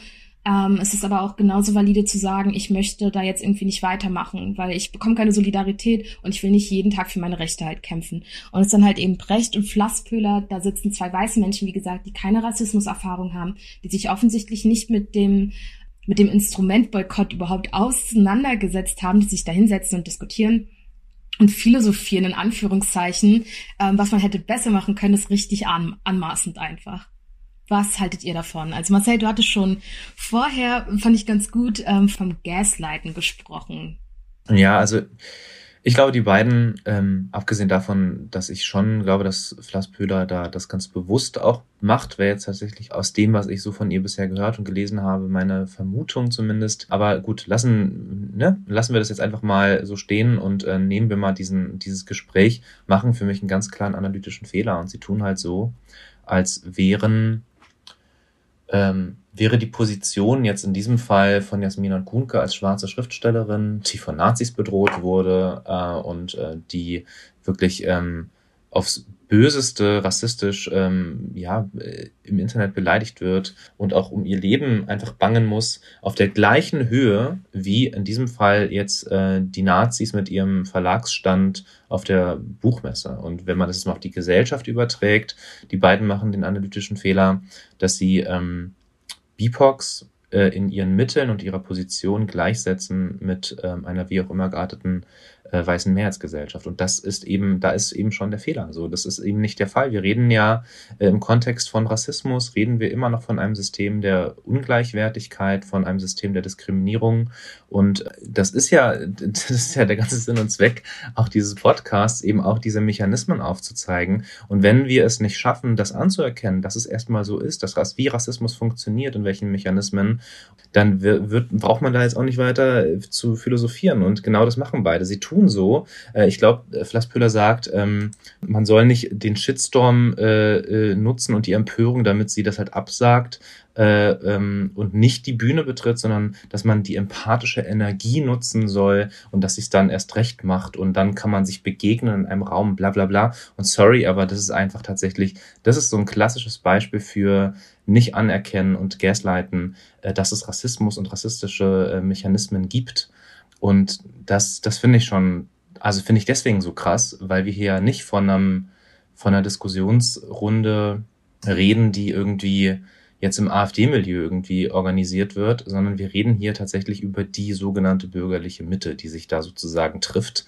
ähm, es ist aber auch genauso valide zu sagen, ich möchte da jetzt irgendwie nicht weitermachen, weil ich bekomme keine Solidarität und ich will nicht jeden Tag für meine Rechte halt kämpfen. Und es ist dann halt eben Brecht und Flasspöhler, da sitzen zwei weiße Menschen, wie gesagt, die keine Rassismuserfahrung haben, die sich offensichtlich nicht mit dem mit dem Instrument Boykott überhaupt auseinandergesetzt haben, die sich da hinsetzen und diskutieren und philosophieren in Anführungszeichen, ähm, was man hätte besser machen können, ist richtig an, anmaßend einfach. Was haltet ihr davon? Also Marcel, du hattest schon vorher, fand ich ganz gut, ähm, vom Gaslighten gesprochen. Ja, also ich glaube, die beiden, ähm, abgesehen davon, dass ich schon glaube, dass Flasspöhler da das ganz bewusst auch macht, wäre jetzt tatsächlich aus dem, was ich so von ihr bisher gehört und gelesen habe, meine Vermutung zumindest. Aber gut, lassen, ne, lassen wir das jetzt einfach mal so stehen und äh, nehmen wir mal diesen, dieses Gespräch, machen für mich einen ganz klaren analytischen Fehler und sie tun halt so, als wären ähm, wäre die Position jetzt in diesem Fall von Jasmina Kuhnke als schwarze Schriftstellerin, die von Nazis bedroht wurde äh, und äh, die wirklich ähm, aufs Böseste rassistisch ähm, ja, äh, im Internet beleidigt wird und auch um ihr Leben einfach bangen muss, auf der gleichen Höhe wie in diesem Fall jetzt äh, die Nazis mit ihrem Verlagsstand auf der Buchmesse. Und wenn man das jetzt mal auf die Gesellschaft überträgt, die beiden machen den analytischen Fehler, dass sie ähm, BIPOX äh, in ihren Mitteln und ihrer Position gleichsetzen mit ähm, einer wie auch immer gearteten äh, weißen Mehrheitsgesellschaft. Und das ist eben, da ist eben schon der Fehler. So, das ist eben nicht der Fall. Wir reden ja äh, im Kontext von Rassismus, reden wir immer noch von einem System der Ungleichwertigkeit, von einem System der Diskriminierung. Und das ist ja, [laughs] das ist ja der ganze Sinn und Zweck auch dieses Podcasts, eben auch diese Mechanismen aufzuzeigen. Und wenn wir es nicht schaffen, das anzuerkennen, dass es erstmal so ist, dass wie Rassismus funktioniert und welchen Mechanismen, dann wird, braucht man da jetzt auch nicht weiter zu philosophieren. Und genau das machen beide. Sie tun tun so. Äh, ich glaube, äh, Flasspöhler sagt, ähm, man soll nicht den Shitstorm äh, äh, nutzen und die Empörung, damit sie das halt absagt äh, ähm, und nicht die Bühne betritt, sondern dass man die empathische Energie nutzen soll und dass es dann erst recht macht und dann kann man sich begegnen in einem Raum, bla bla bla. Und sorry, aber das ist einfach tatsächlich, das ist so ein klassisches Beispiel für nicht anerkennen und gaslighten, äh, dass es Rassismus und rassistische äh, Mechanismen gibt und das, das finde ich schon, also finde ich deswegen so krass, weil wir hier nicht von einem, von einer Diskussionsrunde reden, die irgendwie jetzt im AfD-Milieu irgendwie organisiert wird, sondern wir reden hier tatsächlich über die sogenannte bürgerliche Mitte, die sich da sozusagen trifft.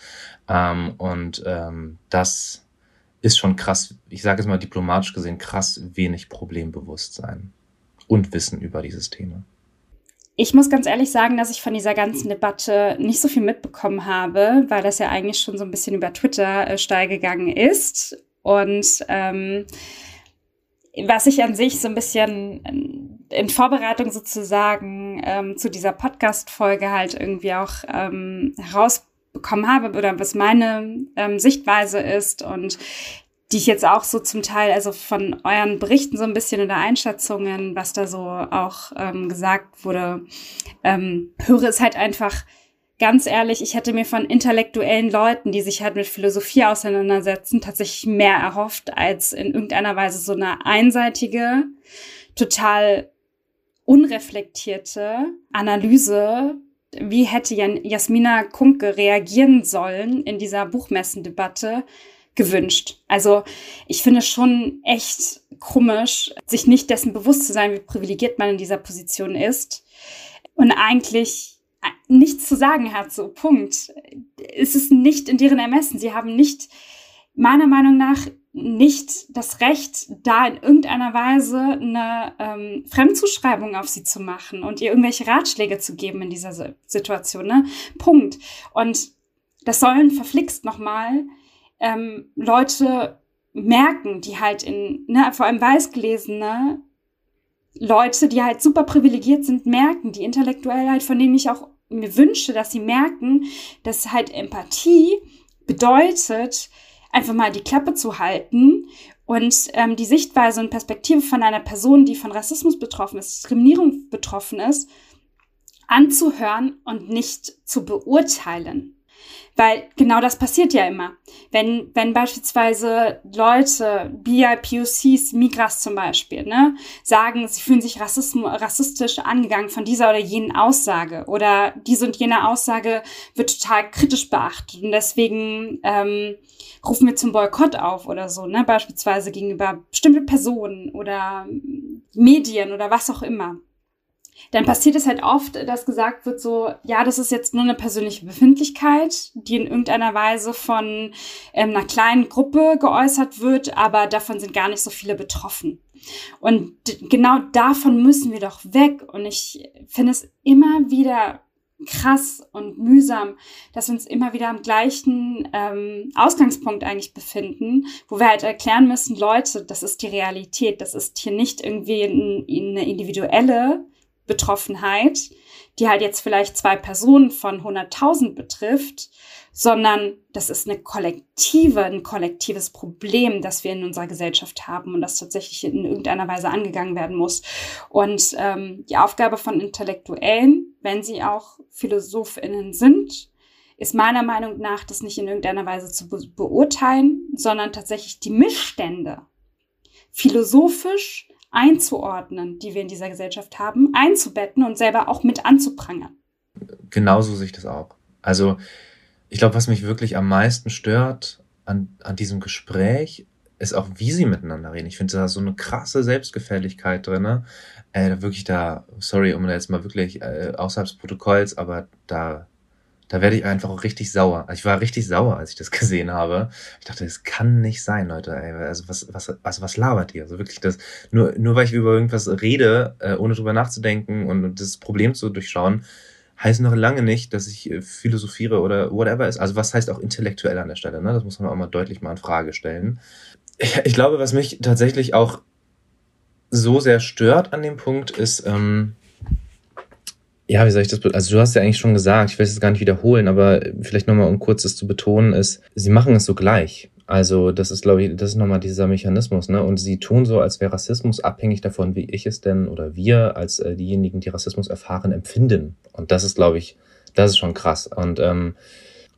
Ähm, und ähm, das ist schon krass, ich sage es mal diplomatisch gesehen, krass wenig Problembewusstsein und Wissen über dieses Thema. Ich muss ganz ehrlich sagen, dass ich von dieser ganzen Debatte nicht so viel mitbekommen habe, weil das ja eigentlich schon so ein bisschen über Twitter äh, steil gegangen ist. Und ähm, was ich an sich so ein bisschen in Vorbereitung sozusagen ähm, zu dieser Podcast-Folge halt irgendwie auch ähm, herausbekommen habe oder was meine ähm, Sichtweise ist und die ich jetzt auch so zum Teil, also von euren Berichten so ein bisschen oder Einschätzungen, was da so auch ähm, gesagt wurde, ähm, höre es halt einfach ganz ehrlich, ich hätte mir von intellektuellen Leuten, die sich halt mit Philosophie auseinandersetzen, tatsächlich mehr erhofft, als in irgendeiner Weise so eine einseitige, total unreflektierte Analyse wie hätte Jasmina Kunke reagieren sollen in dieser Buchmessendebatte, gewünscht. Also ich finde schon echt komisch, sich nicht dessen bewusst zu sein, wie privilegiert man in dieser Position ist und eigentlich nichts zu sagen hat, so Punkt. Es ist nicht in deren Ermessen. Sie haben nicht, meiner Meinung nach, nicht das Recht, da in irgendeiner Weise eine ähm, Fremdzuschreibung auf sie zu machen und ihr irgendwelche Ratschläge zu geben in dieser Situation. Ne? Punkt. Und das sollen verflixt nochmal ähm, Leute merken, die halt in, ne, vor allem weißgelesene Leute, die halt super privilegiert sind, merken, die intellektuell halt, von denen ich auch mir wünsche, dass sie merken, dass halt Empathie bedeutet, einfach mal die Klappe zu halten und ähm, die Sichtweise und Perspektive von einer Person, die von Rassismus betroffen ist, Diskriminierung betroffen ist, anzuhören und nicht zu beurteilen. Weil genau das passiert ja immer. Wenn, wenn beispielsweise Leute, BIPOCs, Migras zum Beispiel, ne, sagen, sie fühlen sich rassistisch angegangen von dieser oder jenen Aussage oder diese und jene Aussage wird total kritisch beachtet und deswegen ähm, rufen wir zum Boykott auf oder so, ne, beispielsweise gegenüber bestimmte Personen oder Medien oder was auch immer dann passiert es halt oft, dass gesagt wird so, ja, das ist jetzt nur eine persönliche Befindlichkeit, die in irgendeiner Weise von ähm, einer kleinen Gruppe geäußert wird, aber davon sind gar nicht so viele betroffen. Und genau davon müssen wir doch weg. Und ich finde es immer wieder krass und mühsam, dass wir uns immer wieder am gleichen ähm, Ausgangspunkt eigentlich befinden, wo wir halt erklären müssen, Leute, das ist die Realität, das ist hier nicht irgendwie eine individuelle Betroffenheit, die halt jetzt vielleicht zwei Personen von 100.000 betrifft, sondern das ist eine kollektive, ein kollektives Problem, das wir in unserer Gesellschaft haben und das tatsächlich in irgendeiner Weise angegangen werden muss. Und ähm, die Aufgabe von Intellektuellen, wenn sie auch PhilosophInnen sind, ist meiner Meinung nach, das nicht in irgendeiner Weise zu be beurteilen, sondern tatsächlich die Missstände philosophisch einzuordnen, die wir in dieser Gesellschaft haben, einzubetten und selber auch mit anzuprangern. Genauso sehe ich das auch. Also ich glaube, was mich wirklich am meisten stört an, an diesem Gespräch, ist auch, wie sie miteinander reden. Ich finde da so eine krasse Selbstgefälligkeit drin. Ne? Äh, wirklich da, sorry, um da jetzt mal wirklich äh, außerhalb des Protokolls, aber da, da werde ich einfach auch richtig sauer. Also ich war richtig sauer, als ich das [laughs] gesehen habe. Ich dachte, das kann nicht sein, Leute. Ey. Also was, was, also was labert ihr? Also wirklich das, nur, nur weil ich über irgendwas rede, äh, ohne drüber nachzudenken und das Problem zu durchschauen, heißt noch lange nicht, dass ich äh, philosophiere oder whatever ist. Also was heißt auch intellektuell an der Stelle? Ne? Das muss man auch mal deutlich mal in Frage stellen. Ich, ich glaube, was mich tatsächlich auch so sehr stört an dem Punkt ist, ähm, ja, wie soll ich das, also du hast ja eigentlich schon gesagt, ich will es gar nicht wiederholen, aber vielleicht nochmal, um kurz das zu betonen, ist, sie machen es so gleich. Also das ist, glaube ich, das ist nochmal dieser Mechanismus, ne? Und sie tun so, als wäre Rassismus abhängig davon, wie ich es denn oder wir als äh, diejenigen, die Rassismus erfahren, empfinden. Und das ist, glaube ich, das ist schon krass. Und ähm,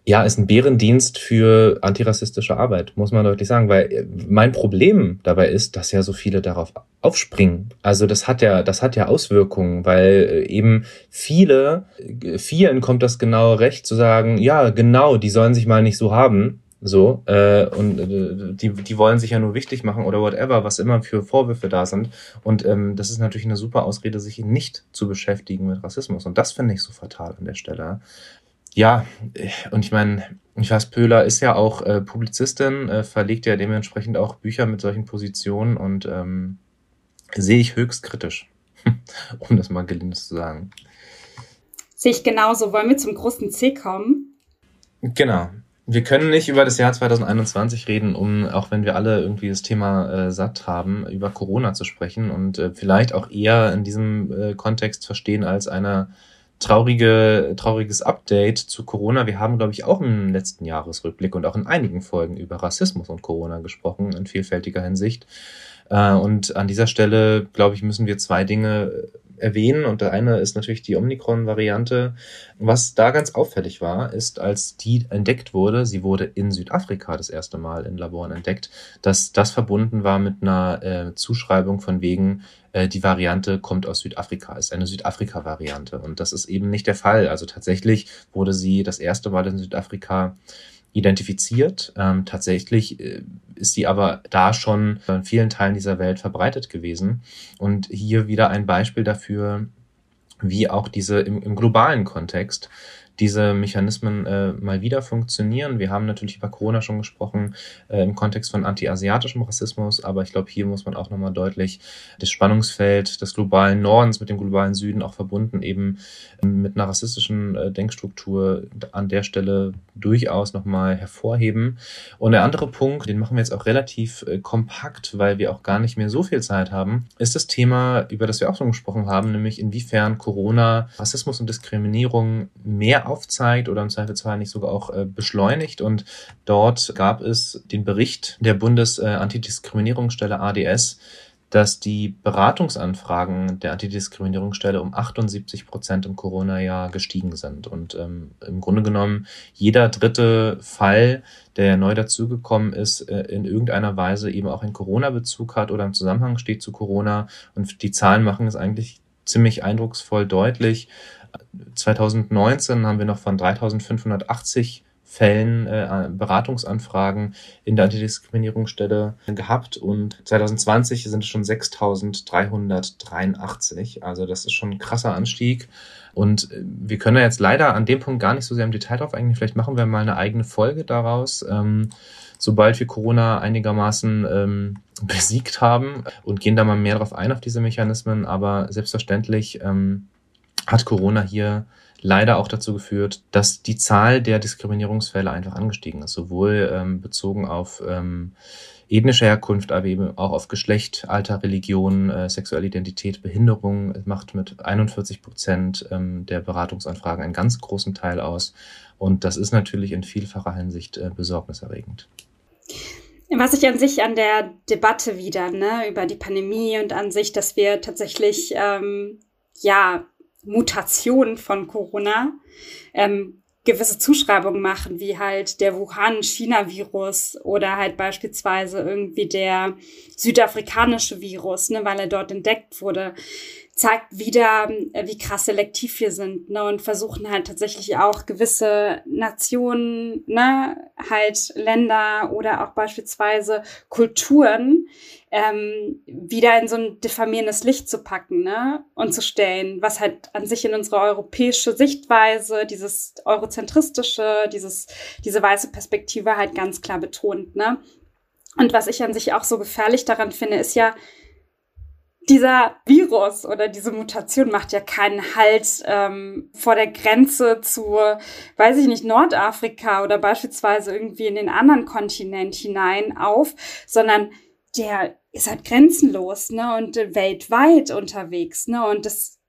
ja, ist ein Bärendienst für antirassistische Arbeit, muss man deutlich sagen, weil äh, mein Problem dabei ist, dass ja so viele darauf aufspringen. Also das hat ja, das hat ja Auswirkungen, weil äh, eben viele, äh, vielen kommt das genau recht zu sagen, ja, genau, die sollen sich mal nicht so haben, so, äh, und äh, die, die wollen sich ja nur wichtig machen oder whatever, was immer für Vorwürfe da sind. Und ähm, das ist natürlich eine super Ausrede, sich nicht zu beschäftigen mit Rassismus. Und das finde ich so fatal an der Stelle. Ja, und ich meine, ich weiß, Pöhler ist ja auch äh, Publizistin, äh, verlegt ja dementsprechend auch Bücher mit solchen Positionen und ähm, sehe ich höchst kritisch, [laughs] um das mal gelinde zu sagen. Sehe ich genauso. Wollen wir zum großen C kommen? Genau. Wir können nicht über das Jahr 2021 reden, um, auch wenn wir alle irgendwie das Thema äh, satt haben, über Corona zu sprechen und äh, vielleicht auch eher in diesem äh, Kontext verstehen als eine traurige, trauriges Update zu Corona. Wir haben, glaube ich, auch im letzten Jahresrückblick und auch in einigen Folgen über Rassismus und Corona gesprochen, in vielfältiger Hinsicht. Äh, und an dieser Stelle, glaube ich, müssen wir zwei Dinge erwähnen. Und der eine ist natürlich die Omikron-Variante. Was da ganz auffällig war, ist, als die entdeckt wurde, sie wurde in Südafrika das erste Mal in Laboren entdeckt, dass das verbunden war mit einer äh, Zuschreibung von wegen, äh, die Variante kommt aus Südafrika, ist eine Südafrika-Variante. Und das ist eben nicht der Fall. Also tatsächlich wurde sie das erste Mal in Südafrika identifiziert. Ähm, tatsächlich äh, ist sie aber da schon in vielen Teilen dieser Welt verbreitet gewesen. Und hier wieder ein Beispiel dafür, wie auch diese im, im globalen Kontext diese Mechanismen äh, mal wieder funktionieren. Wir haben natürlich über Corona schon gesprochen äh, im Kontext von anti-asiatischem Rassismus, aber ich glaube, hier muss man auch nochmal deutlich das Spannungsfeld des globalen Nordens mit dem globalen Süden auch verbunden eben mit einer rassistischen äh, Denkstruktur an der Stelle durchaus nochmal hervorheben. Und der andere Punkt, den machen wir jetzt auch relativ äh, kompakt, weil wir auch gar nicht mehr so viel Zeit haben, ist das Thema, über das wir auch schon gesprochen haben, nämlich inwiefern Corona Rassismus und Diskriminierung mehr aufzeigt oder im Zweifelsfall nicht sogar auch äh, beschleunigt. Und dort gab es den Bericht der Bundesantidiskriminierungsstelle ADS, dass die Beratungsanfragen der Antidiskriminierungsstelle um 78 Prozent im Corona-Jahr gestiegen sind. Und ähm, im Grunde genommen jeder dritte Fall, der neu dazugekommen ist, äh, in irgendeiner Weise eben auch einen Corona-Bezug hat oder im Zusammenhang steht zu Corona. Und die Zahlen machen es eigentlich ziemlich eindrucksvoll deutlich. 2019 haben wir noch von 3580 Fällen äh, Beratungsanfragen in der Antidiskriminierungsstelle gehabt und 2020 sind es schon 6.383. Also das ist schon ein krasser Anstieg. Und äh, wir können ja jetzt leider an dem Punkt gar nicht so sehr im Detail drauf eingehen. Vielleicht machen wir mal eine eigene Folge daraus, ähm, sobald wir Corona einigermaßen ähm, besiegt haben und gehen da mal mehr drauf ein auf diese Mechanismen. Aber selbstverständlich ähm, hat Corona hier leider auch dazu geführt, dass die Zahl der Diskriminierungsfälle einfach angestiegen ist, sowohl ähm, bezogen auf ähm, ethnische Herkunft, aber eben auch auf Geschlecht, Alter, Religion, äh, sexuelle Identität, Behinderung. Es macht mit 41 Prozent ähm, der Beratungsanfragen einen ganz großen Teil aus. Und das ist natürlich in vielfacher Hinsicht äh, besorgniserregend. Was ich an sich an der Debatte wieder, ne, über die Pandemie und an sich, dass wir tatsächlich, ähm, ja, Mutation von Corona ähm, gewisse Zuschreibungen machen, wie halt der Wuhan-China-Virus oder halt beispielsweise irgendwie der südafrikanische Virus, ne, weil er dort entdeckt wurde, zeigt wieder, äh, wie krass selektiv wir sind, ne, und versuchen halt tatsächlich auch gewisse Nationen, ne, halt Länder oder auch beispielsweise Kulturen ähm, wieder in so ein diffamierendes Licht zu packen, ne, und zu stellen, was halt an sich in unsere europäische Sichtweise, dieses eurozentristische, dieses, diese weiße Perspektive halt ganz klar betont, ne. Und was ich an sich auch so gefährlich daran finde, ist ja, dieser Virus oder diese Mutation macht ja keinen Halt ähm, vor der Grenze zu, weiß ich nicht, Nordafrika oder beispielsweise irgendwie in den anderen Kontinent hinein auf, sondern der ist halt grenzenlos, ne, und weltweit unterwegs, ne, und das,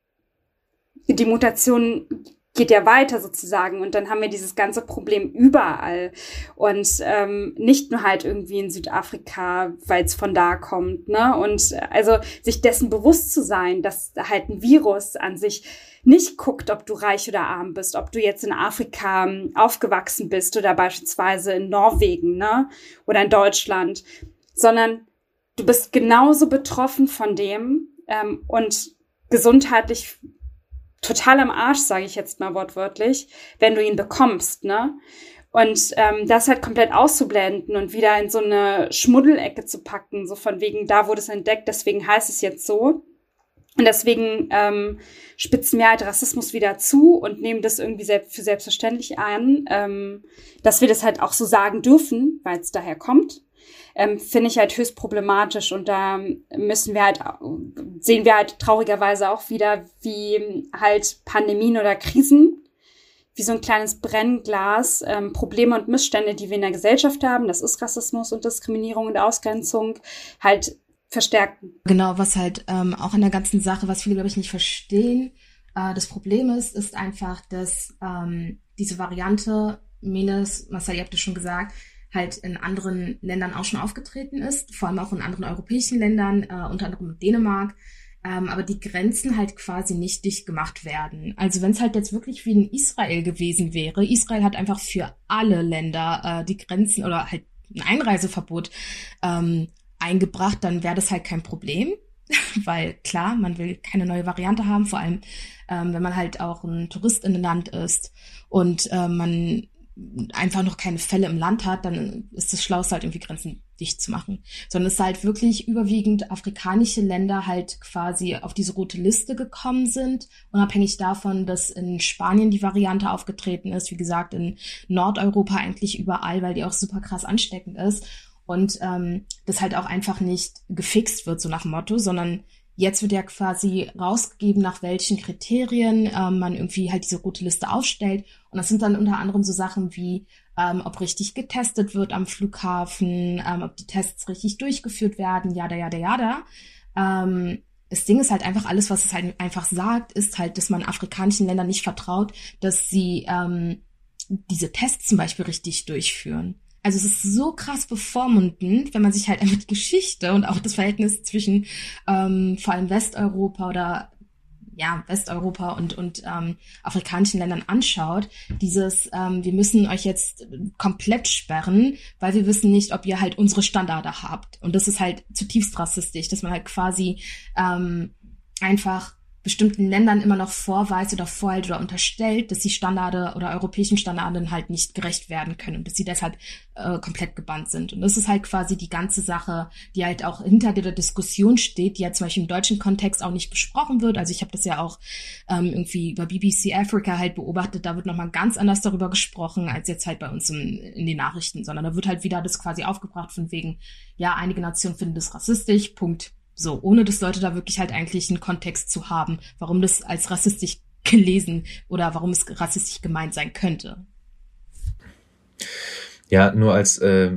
die Mutation geht ja weiter sozusagen und dann haben wir dieses ganze Problem überall und ähm, nicht nur halt irgendwie in Südafrika, weil es von da kommt, ne? Und also sich dessen bewusst zu sein, dass halt ein Virus an sich nicht guckt, ob du reich oder arm bist, ob du jetzt in Afrika ähm, aufgewachsen bist oder beispielsweise in Norwegen, ne? Oder in Deutschland, sondern du bist genauso betroffen von dem ähm, und gesundheitlich total am Arsch, sage ich jetzt mal wortwörtlich, wenn du ihn bekommst, ne? Und ähm, das halt komplett auszublenden und wieder in so eine Schmuddelecke zu packen, so von wegen, da wurde es entdeckt, deswegen heißt es jetzt so. Und deswegen ähm, spitzen wir halt Rassismus wieder zu und nehmen das irgendwie selbst für selbstverständlich an, ähm, dass wir das halt auch so sagen dürfen, weil es daher kommt ähm, finde ich halt höchst problematisch. Und da müssen wir halt, sehen wir halt traurigerweise auch wieder, wie halt Pandemien oder Krisen wie so ein kleines Brennglas ähm, Probleme und Missstände, die wir in der Gesellschaft haben, das ist Rassismus und Diskriminierung und Ausgrenzung, halt verstärken. Genau, was halt ähm, auch in der ganzen Sache, was viele, glaube ich, nicht verstehen, äh, das Problem ist, ist einfach, dass ähm, diese Variante, Menes, Marcel, ihr habt es schon gesagt, halt in anderen Ländern auch schon aufgetreten ist, vor allem auch in anderen europäischen Ländern, äh, unter anderem Dänemark, ähm, aber die Grenzen halt quasi nicht dicht gemacht werden. Also wenn es halt jetzt wirklich wie in Israel gewesen wäre, Israel hat einfach für alle Länder äh, die Grenzen oder halt ein Einreiseverbot ähm, eingebracht, dann wäre das halt kein Problem. [laughs] Weil klar, man will keine neue Variante haben, vor allem ähm, wenn man halt auch ein Tourist in dem Land ist und äh, man einfach noch keine Fälle im Land hat, dann ist es schlauste halt irgendwie Grenzen dicht zu machen. Sondern es ist halt wirklich überwiegend afrikanische Länder halt quasi auf diese rote Liste gekommen sind, unabhängig davon, dass in Spanien die Variante aufgetreten ist, wie gesagt, in Nordeuropa eigentlich überall, weil die auch super krass ansteckend ist. Und ähm, das halt auch einfach nicht gefixt wird, so nach Motto, sondern Jetzt wird ja quasi rausgegeben, nach welchen Kriterien ähm, man irgendwie halt diese rote Liste aufstellt. Und das sind dann unter anderem so Sachen wie, ähm, ob richtig getestet wird am Flughafen, ähm, ob die Tests richtig durchgeführt werden, jada, jada, jada. Ähm, das Ding ist halt einfach, alles, was es halt einfach sagt, ist halt, dass man afrikanischen Ländern nicht vertraut, dass sie ähm, diese Tests zum Beispiel richtig durchführen. Also es ist so krass bevormundend, wenn man sich halt einfach die Geschichte und auch das Verhältnis zwischen ähm, vor allem Westeuropa oder ja, Westeuropa und, und ähm, afrikanischen Ländern anschaut, dieses, ähm, wir müssen euch jetzt komplett sperren, weil wir wissen nicht, ob ihr halt unsere Standarde habt. Und das ist halt zutiefst rassistisch, dass man halt quasi ähm, einfach bestimmten Ländern immer noch vorweist oder vorhält oder unterstellt, dass die Standarde oder europäischen Standarden halt nicht gerecht werden können und dass sie deshalb äh, komplett gebannt sind. Und das ist halt quasi die ganze Sache, die halt auch hinter der Diskussion steht, die ja zum Beispiel im deutschen Kontext auch nicht besprochen wird. Also ich habe das ja auch ähm, irgendwie über BBC Africa halt beobachtet, da wird nochmal ganz anders darüber gesprochen, als jetzt halt bei uns in, in den Nachrichten, sondern da wird halt wieder das quasi aufgebracht von wegen, ja, einige Nationen finden das rassistisch, Punkt so, ohne dass Leute da wirklich halt eigentlich einen Kontext zu haben, warum das als rassistisch gelesen oder warum es rassistisch gemeint sein könnte. Ja, nur als äh,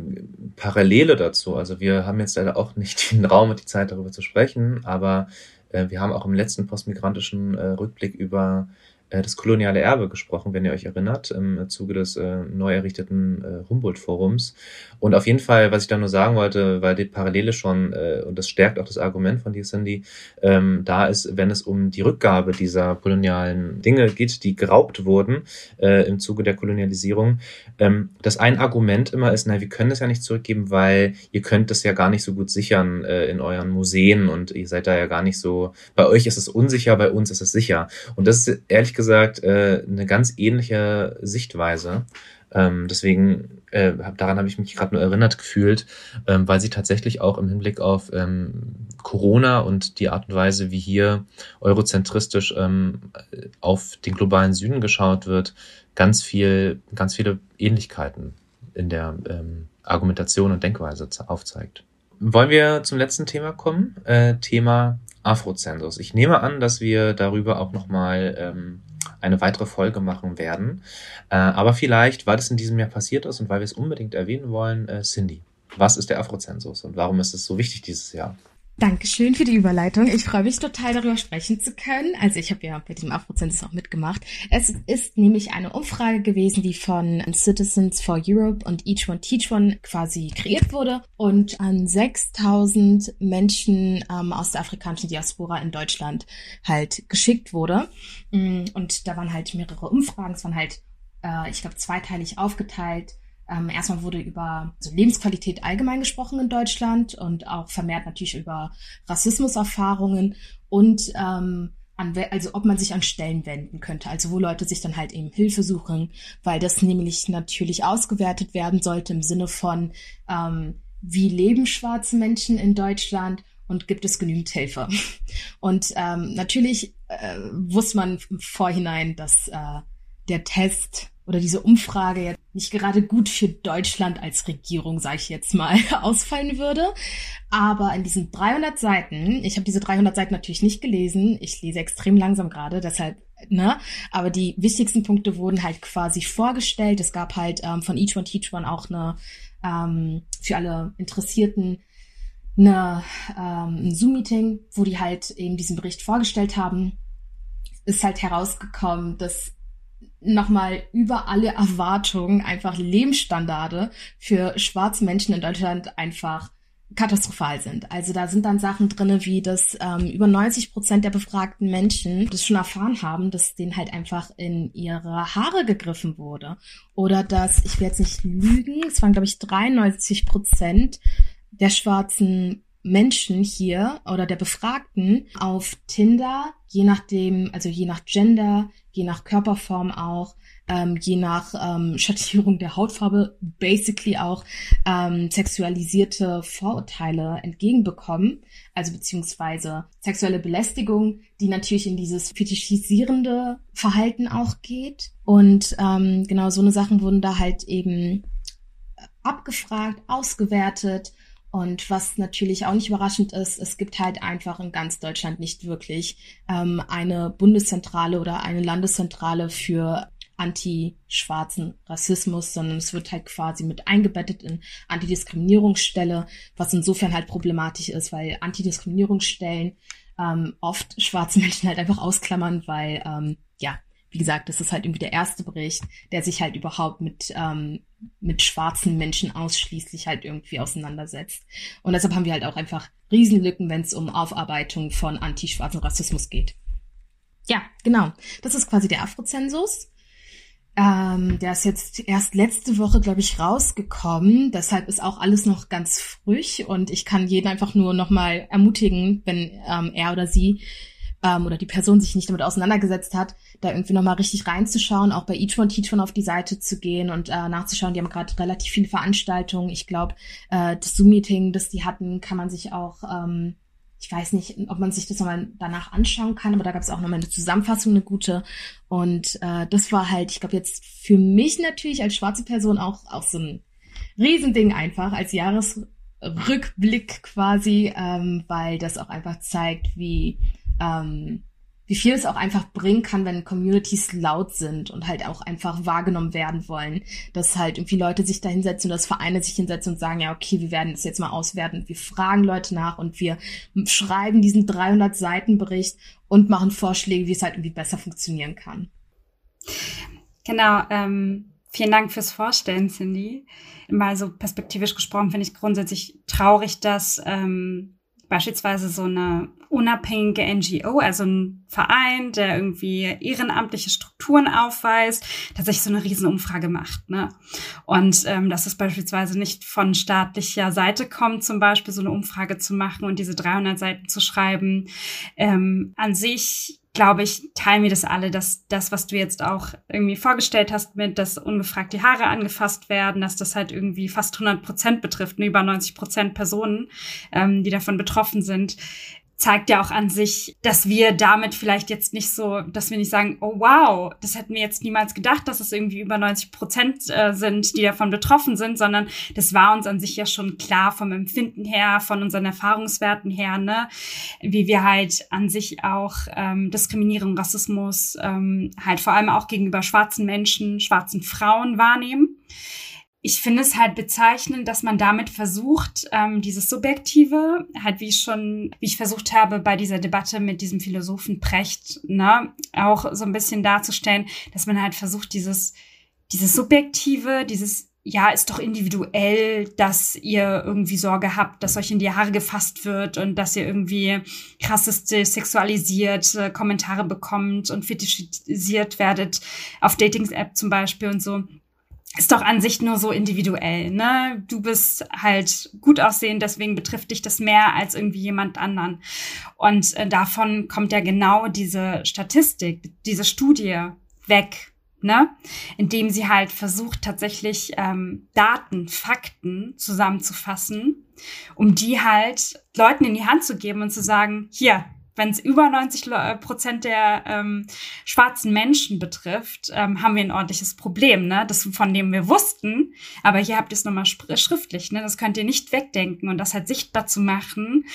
Parallele dazu. Also wir haben jetzt leider auch nicht [laughs] den Raum und die Zeit darüber zu sprechen, aber äh, wir haben auch im letzten postmigrantischen äh, Rückblick über das koloniale Erbe gesprochen, wenn ihr euch erinnert, im Zuge des äh, neu errichteten äh, Humboldt-Forums. Und auf jeden Fall, was ich da nur sagen wollte, weil die Parallele schon, äh, und das stärkt auch das Argument von dir, Cindy, ähm, da ist, wenn es um die Rückgabe dieser kolonialen Dinge geht, die geraubt wurden äh, im Zuge der Kolonialisierung, ähm, dass ein Argument immer ist, na, wir können das ja nicht zurückgeben, weil ihr könnt das ja gar nicht so gut sichern äh, in euren Museen und ihr seid da ja gar nicht so, bei euch ist es unsicher, bei uns ist es sicher. Und das ist ehrlich gesagt äh, eine ganz ähnliche Sichtweise. Ähm, deswegen äh, daran habe ich mich gerade nur erinnert gefühlt, ähm, weil sie tatsächlich auch im Hinblick auf ähm, Corona und die Art und Weise, wie hier eurozentristisch ähm, auf den globalen Süden geschaut wird, ganz viel, ganz viele Ähnlichkeiten in der ähm, Argumentation und Denkweise aufzeigt. Wollen wir zum letzten Thema kommen? Äh, Thema Afrozensus. Ich nehme an, dass wir darüber auch nochmal ähm, eine weitere Folge machen werden. Äh, aber vielleicht, weil das in diesem Jahr passiert ist und weil wir es unbedingt erwähnen wollen, äh, Cindy, was ist der Afrozensus und warum ist es so wichtig dieses Jahr? Dankeschön für die Überleitung. Ich freue mich total darüber sprechen zu können. Also ich habe ja bei diesem Afrozensus auch mitgemacht. Es ist nämlich eine Umfrage gewesen, die von Citizens for Europe und Each One Teach One quasi kreiert wurde und an 6000 Menschen ähm, aus der afrikanischen Diaspora in Deutschland halt geschickt wurde. Mm, und da waren halt mehrere Umfragen. Es waren halt, äh, ich glaube, zweiteilig aufgeteilt ähm, erstmal wurde über so Lebensqualität allgemein gesprochen in Deutschland und auch vermehrt natürlich über Rassismuserfahrungen und ähm, an, also ob man sich an Stellen wenden könnte, also wo Leute sich dann halt eben Hilfe suchen, weil das nämlich natürlich ausgewertet werden sollte im Sinne von, ähm, wie leben schwarze Menschen in Deutschland und gibt es genügend Hilfe. Und ähm, natürlich äh, wusste man im Vorhinein, dass äh, der Test oder diese Umfrage jetzt nicht gerade gut für Deutschland als Regierung, sage ich jetzt mal, [laughs] ausfallen würde. Aber in diesen 300 Seiten, ich habe diese 300 Seiten natürlich nicht gelesen, ich lese extrem langsam gerade, deshalb, ne, aber die wichtigsten Punkte wurden halt quasi vorgestellt. Es gab halt ähm, von Each One Teach One auch eine, ähm, für alle Interessierten, eine, ähm, ein Zoom-Meeting, wo die halt eben diesen Bericht vorgestellt haben. Ist halt herausgekommen, dass nochmal über alle Erwartungen einfach Lebensstandarde für schwarze Menschen in Deutschland einfach katastrophal sind. Also da sind dann Sachen drinne, wie dass ähm, über 90 Prozent der befragten Menschen das schon erfahren haben, dass denen halt einfach in ihre Haare gegriffen wurde. Oder dass, ich will jetzt nicht lügen, es waren glaube ich 93 Prozent der schwarzen Menschen hier oder der Befragten auf Tinder, je nachdem, also je nach Gender, je nach Körperform auch, ähm, je nach ähm, [laughs] Schattierung der Hautfarbe, basically auch ähm, sexualisierte Vorurteile entgegenbekommen, also beziehungsweise sexuelle Belästigung, die natürlich in dieses fetischisierende Verhalten auch geht. Und ähm, genau so eine Sachen wurden da halt eben abgefragt, ausgewertet und was natürlich auch nicht überraschend ist, es gibt halt einfach in ganz Deutschland nicht wirklich ähm, eine Bundeszentrale oder eine Landeszentrale für anti-schwarzen Rassismus, sondern es wird halt quasi mit eingebettet in Antidiskriminierungsstelle, was insofern halt problematisch ist, weil Antidiskriminierungsstellen ähm, oft schwarze Menschen halt einfach ausklammern, weil ähm, ja wie gesagt, das ist halt irgendwie der erste Bericht, der sich halt überhaupt mit, ähm, mit schwarzen Menschen ausschließlich halt irgendwie auseinandersetzt. Und deshalb haben wir halt auch einfach Riesenlücken, wenn es um Aufarbeitung von anti-schwarzen Rassismus geht. Ja, genau. Das ist quasi der Afrozensus. Ähm, der ist jetzt erst letzte Woche, glaube ich, rausgekommen. Deshalb ist auch alles noch ganz frisch und ich kann jeden einfach nur nochmal ermutigen, wenn ähm, er oder sie ähm, oder die Person sich nicht damit auseinandergesetzt hat, da irgendwie nochmal richtig reinzuschauen, auch bei Each One Teach One auf die Seite zu gehen und äh, nachzuschauen. Die haben gerade relativ viele Veranstaltungen. Ich glaube, äh, das Zoom-Meeting, das die hatten, kann man sich auch, ähm, ich weiß nicht, ob man sich das nochmal danach anschauen kann, aber da gab es auch nochmal eine Zusammenfassung, eine gute. Und äh, das war halt, ich glaube, jetzt für mich natürlich als schwarze Person auch, auch so ein Riesending einfach, als Jahresrückblick quasi, ähm, weil das auch einfach zeigt, wie ähm, wie viel es auch einfach bringen kann, wenn Communities laut sind und halt auch einfach wahrgenommen werden wollen. Dass halt irgendwie Leute sich da hinsetzen und dass Vereine sich hinsetzen und sagen, ja, okay, wir werden das jetzt mal auswerten. Wir fragen Leute nach und wir schreiben diesen 300 Seiten Bericht und machen Vorschläge, wie es halt irgendwie besser funktionieren kann. Genau, ähm, vielen Dank fürs Vorstellen, Cindy. Mal so perspektivisch gesprochen finde ich grundsätzlich traurig, dass ähm, beispielsweise so eine unabhängige NGO, also ein Verein, der irgendwie ehrenamtliche Strukturen aufweist, tatsächlich so eine Riesenumfrage macht. Ne? Und ähm, dass es beispielsweise nicht von staatlicher Seite kommt, zum Beispiel so eine Umfrage zu machen und diese 300 Seiten zu schreiben, ähm, an sich glaube ich, teilen wir das alle, dass das, was du jetzt auch irgendwie vorgestellt hast, mit, dass ungefragt die Haare angefasst werden, dass das halt irgendwie fast 100 Prozent betrifft, über 90 Prozent Personen, ähm, die davon betroffen sind, zeigt ja auch an sich, dass wir damit vielleicht jetzt nicht so, dass wir nicht sagen, oh wow, das hätten wir jetzt niemals gedacht, dass es irgendwie über 90 Prozent äh, sind, die davon betroffen sind, sondern das war uns an sich ja schon klar vom Empfinden her, von unseren Erfahrungswerten her, ne, wie wir halt an sich auch ähm, Diskriminierung, Rassismus ähm, halt vor allem auch gegenüber schwarzen Menschen, schwarzen Frauen wahrnehmen ich finde es halt bezeichnend, dass man damit versucht, ähm, dieses Subjektive, halt wie ich schon, wie ich versucht habe, bei dieser Debatte mit diesem Philosophen Precht, ne, auch so ein bisschen darzustellen, dass man halt versucht, dieses, dieses Subjektive, dieses ja, ist doch individuell, dass ihr irgendwie Sorge habt, dass euch in die Haare gefasst wird und dass ihr irgendwie krasseste sexualisiert Kommentare bekommt und fetischisiert werdet auf Dating-App zum Beispiel und so ist doch an sich nur so individuell, ne? Du bist halt gut aussehend, deswegen betrifft dich das mehr als irgendwie jemand anderen. Und äh, davon kommt ja genau diese Statistik, diese Studie weg, ne? Indem sie halt versucht, tatsächlich ähm, Daten, Fakten zusammenzufassen, um die halt Leuten in die Hand zu geben und zu sagen, hier, wenn es über 90 äh, Prozent der ähm, schwarzen Menschen betrifft, ähm, haben wir ein ordentliches Problem, ne? Das von dem wir wussten, aber hier habt ihr es nochmal schriftlich, ne? Das könnt ihr nicht wegdenken und das halt sichtbar zu machen,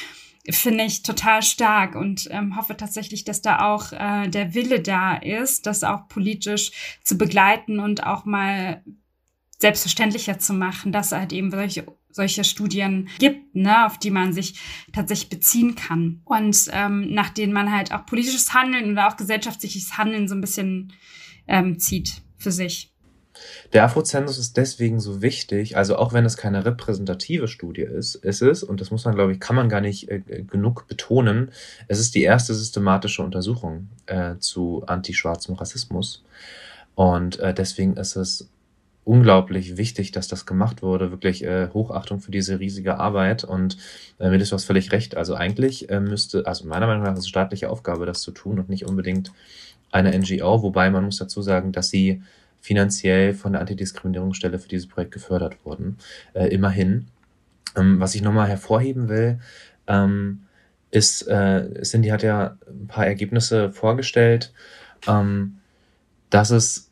finde ich total stark und ähm, hoffe tatsächlich, dass da auch äh, der Wille da ist, das auch politisch zu begleiten und auch mal selbstverständlicher zu machen, dass halt eben solche solche Studien gibt, ne, auf die man sich tatsächlich beziehen kann und ähm, nach denen man halt auch politisches Handeln oder auch gesellschaftliches Handeln so ein bisschen ähm, zieht für sich. Der Afrozensus ist deswegen so wichtig, also auch wenn es keine repräsentative Studie ist, ist es, und das muss man, glaube ich, kann man gar nicht äh, genug betonen, es ist die erste systematische Untersuchung äh, zu antischwarzem Rassismus. Und äh, deswegen ist es unglaublich wichtig, dass das gemacht wurde. Wirklich äh, Hochachtung für diese riesige Arbeit. Und äh, mir ist was völlig recht. Also eigentlich äh, müsste, also meiner Meinung nach ist es staatliche Aufgabe, das zu tun und nicht unbedingt eine NGO. Wobei man muss dazu sagen, dass sie finanziell von der Antidiskriminierungsstelle für dieses Projekt gefördert wurden. Äh, immerhin. Ähm, was ich nochmal hervorheben will, ähm, ist, äh, Cindy hat ja ein paar Ergebnisse vorgestellt, ähm, dass es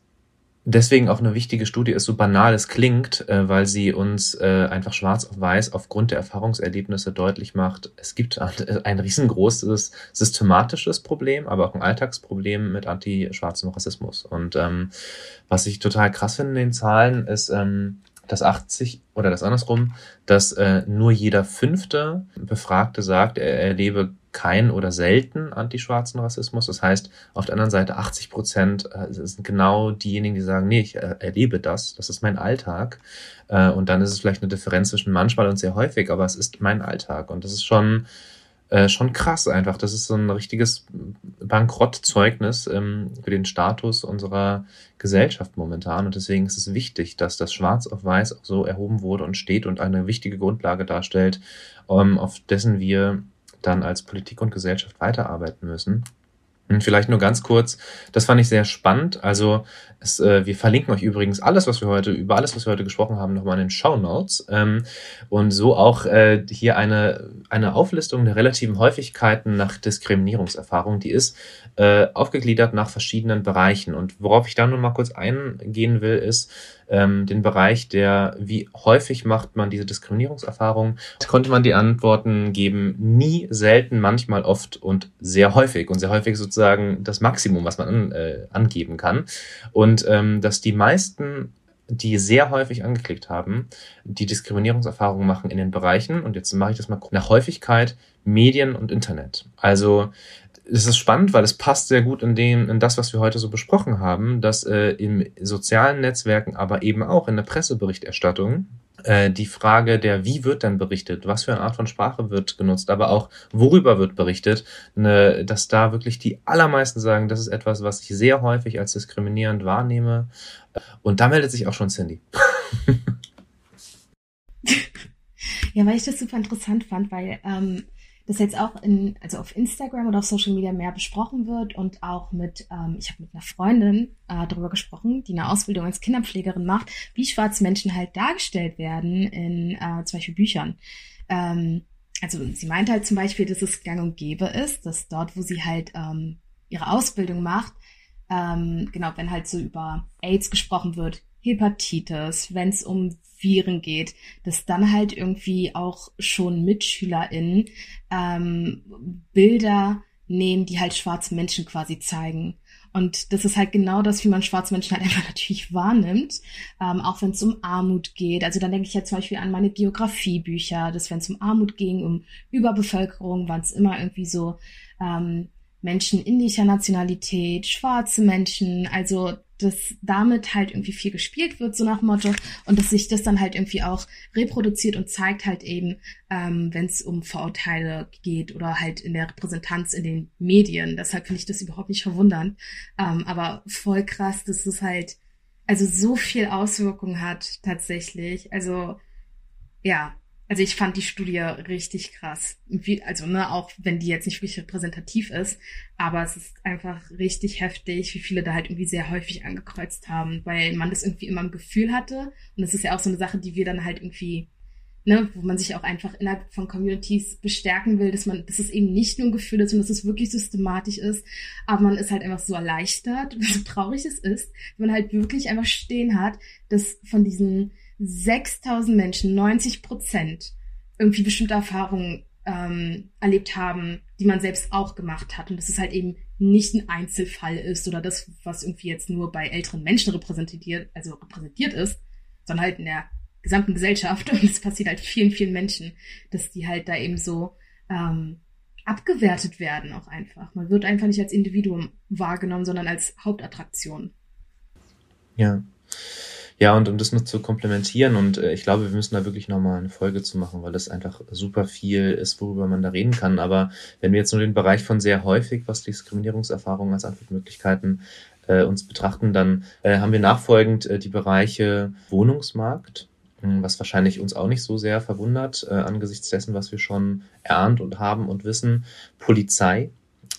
deswegen auch eine wichtige Studie ist, so banal es klingt, äh, weil sie uns äh, einfach schwarz auf weiß aufgrund der Erfahrungserlebnisse deutlich macht, es gibt ein [laughs] riesengroßes systematisches Problem, aber auch ein Alltagsproblem mit anti-schwarzem Rassismus. Und ähm, was ich total krass finde in den Zahlen, ist, ähm, dass 80 oder das andersrum, dass äh, nur jeder fünfte Befragte sagt, er erlebe kein oder selten antischwarzen Rassismus. Das heißt, auf der anderen Seite 80 Prozent äh, sind genau diejenigen, die sagen, nee, ich äh, erlebe das, das ist mein Alltag. Äh, und dann ist es vielleicht eine Differenz zwischen manchmal und sehr häufig, aber es ist mein Alltag. Und das ist schon, schon krass einfach. Das ist so ein richtiges Bankrottzeugnis ähm, für den Status unserer Gesellschaft momentan. Und deswegen ist es wichtig, dass das schwarz auf weiß auch so erhoben wurde und steht und eine wichtige Grundlage darstellt, ähm, auf dessen wir dann als Politik und Gesellschaft weiterarbeiten müssen. Und vielleicht nur ganz kurz, das fand ich sehr spannend. Also es, äh, wir verlinken euch übrigens alles, was wir heute, über alles, was wir heute gesprochen haben, nochmal in den Show Notes. Ähm, und so auch äh, hier eine, eine Auflistung der relativen Häufigkeiten nach Diskriminierungserfahrung. Die ist äh, aufgegliedert nach verschiedenen Bereichen. Und worauf ich da nur mal kurz eingehen will, ist, ähm, den Bereich der, wie häufig macht man diese Diskriminierungserfahrung, konnte man die Antworten geben, nie, selten, manchmal, oft und sehr häufig. Und sehr häufig sozusagen das Maximum, was man an, äh, angeben kann. Und ähm, dass die meisten die sehr häufig angeklickt haben, die Diskriminierungserfahrungen machen in den Bereichen, und jetzt mache ich das mal nach Häufigkeit, Medien und Internet. Also es ist spannend, weil es passt sehr gut in dem, in das, was wir heute so besprochen haben, dass äh, in sozialen Netzwerken, aber eben auch in der Presseberichterstattung äh, die Frage der, wie wird denn berichtet, was für eine Art von Sprache wird genutzt, aber auch worüber wird berichtet, ne, dass da wirklich die allermeisten sagen, das ist etwas, was ich sehr häufig als diskriminierend wahrnehme. Und da meldet sich auch schon Cindy. [laughs] ja, weil ich das super interessant fand, weil ähm, das jetzt auch in, also auf Instagram oder auf Social Media mehr besprochen wird und auch mit, ähm, ich habe mit einer Freundin äh, darüber gesprochen, die eine Ausbildung als Kinderpflegerin macht, wie schwarze Menschen halt dargestellt werden in äh, zum Beispiel Büchern. Ähm, also sie meint halt zum Beispiel, dass es gang und gäbe ist, dass dort, wo sie halt ähm, ihre Ausbildung macht, ähm, genau, wenn halt so über AIDS gesprochen wird, Hepatitis, wenn es um Viren geht, dass dann halt irgendwie auch schon MitschülerInnen ähm, Bilder nehmen, die halt schwarze Menschen quasi zeigen. Und das ist halt genau das, wie man schwarze Menschen halt [laughs] einfach natürlich wahrnimmt, ähm, auch wenn es um Armut geht. Also dann denke ich ja zum Beispiel an meine Geografiebücher, dass wenn es um Armut ging, um Überbevölkerung, waren es immer irgendwie so ähm, Menschen indischer Nationalität, schwarze Menschen, also dass damit halt irgendwie viel gespielt wird, so nach Motto, und dass sich das dann halt irgendwie auch reproduziert und zeigt halt eben, ähm, wenn es um Vorurteile geht oder halt in der Repräsentanz in den Medien. Deshalb finde ich das überhaupt nicht verwundernd. Ähm, aber voll krass, dass es halt also so viel Auswirkungen hat tatsächlich. Also ja, also ich fand die Studie richtig krass. Wie, also, ne, auch wenn die jetzt nicht wirklich repräsentativ ist, aber es ist einfach richtig heftig, wie viele da halt irgendwie sehr häufig angekreuzt haben, weil man das irgendwie immer im Gefühl hatte. Und das ist ja auch so eine Sache, die wir dann halt irgendwie, ne, wo man sich auch einfach innerhalb von Communities bestärken will, dass man, dass es eben nicht nur ein Gefühl ist, sondern dass es wirklich systematisch ist. Aber man ist halt einfach so erleichtert, [laughs] so traurig es ist, wenn man halt wirklich einfach stehen hat, dass von diesen 6000 Menschen, 90 Prozent, irgendwie bestimmte Erfahrungen ähm, erlebt haben, die man selbst auch gemacht hat. Und dass es halt eben nicht ein Einzelfall ist oder das, was irgendwie jetzt nur bei älteren Menschen repräsentiert, also repräsentiert ist, sondern halt in der gesamten Gesellschaft. [laughs] Und es passiert halt vielen, vielen Menschen, dass die halt da eben so ähm, abgewertet werden auch einfach. Man wird einfach nicht als Individuum wahrgenommen, sondern als Hauptattraktion. Ja. Ja, und um das noch zu komplementieren, und äh, ich glaube, wir müssen da wirklich nochmal eine Folge zu machen, weil das einfach super viel ist, worüber man da reden kann. Aber wenn wir jetzt nur den Bereich von sehr häufig, was Diskriminierungserfahrungen als Antwortmöglichkeiten äh, uns betrachten, dann äh, haben wir nachfolgend äh, die Bereiche Wohnungsmarkt, hm, was wahrscheinlich uns auch nicht so sehr verwundert, äh, angesichts dessen, was wir schon erahnt und haben und wissen. Polizei,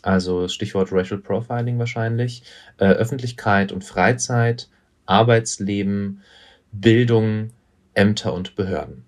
also Stichwort Racial Profiling wahrscheinlich, äh, Öffentlichkeit und Freizeit, Arbeitsleben, Bildung, Ämter und Behörden,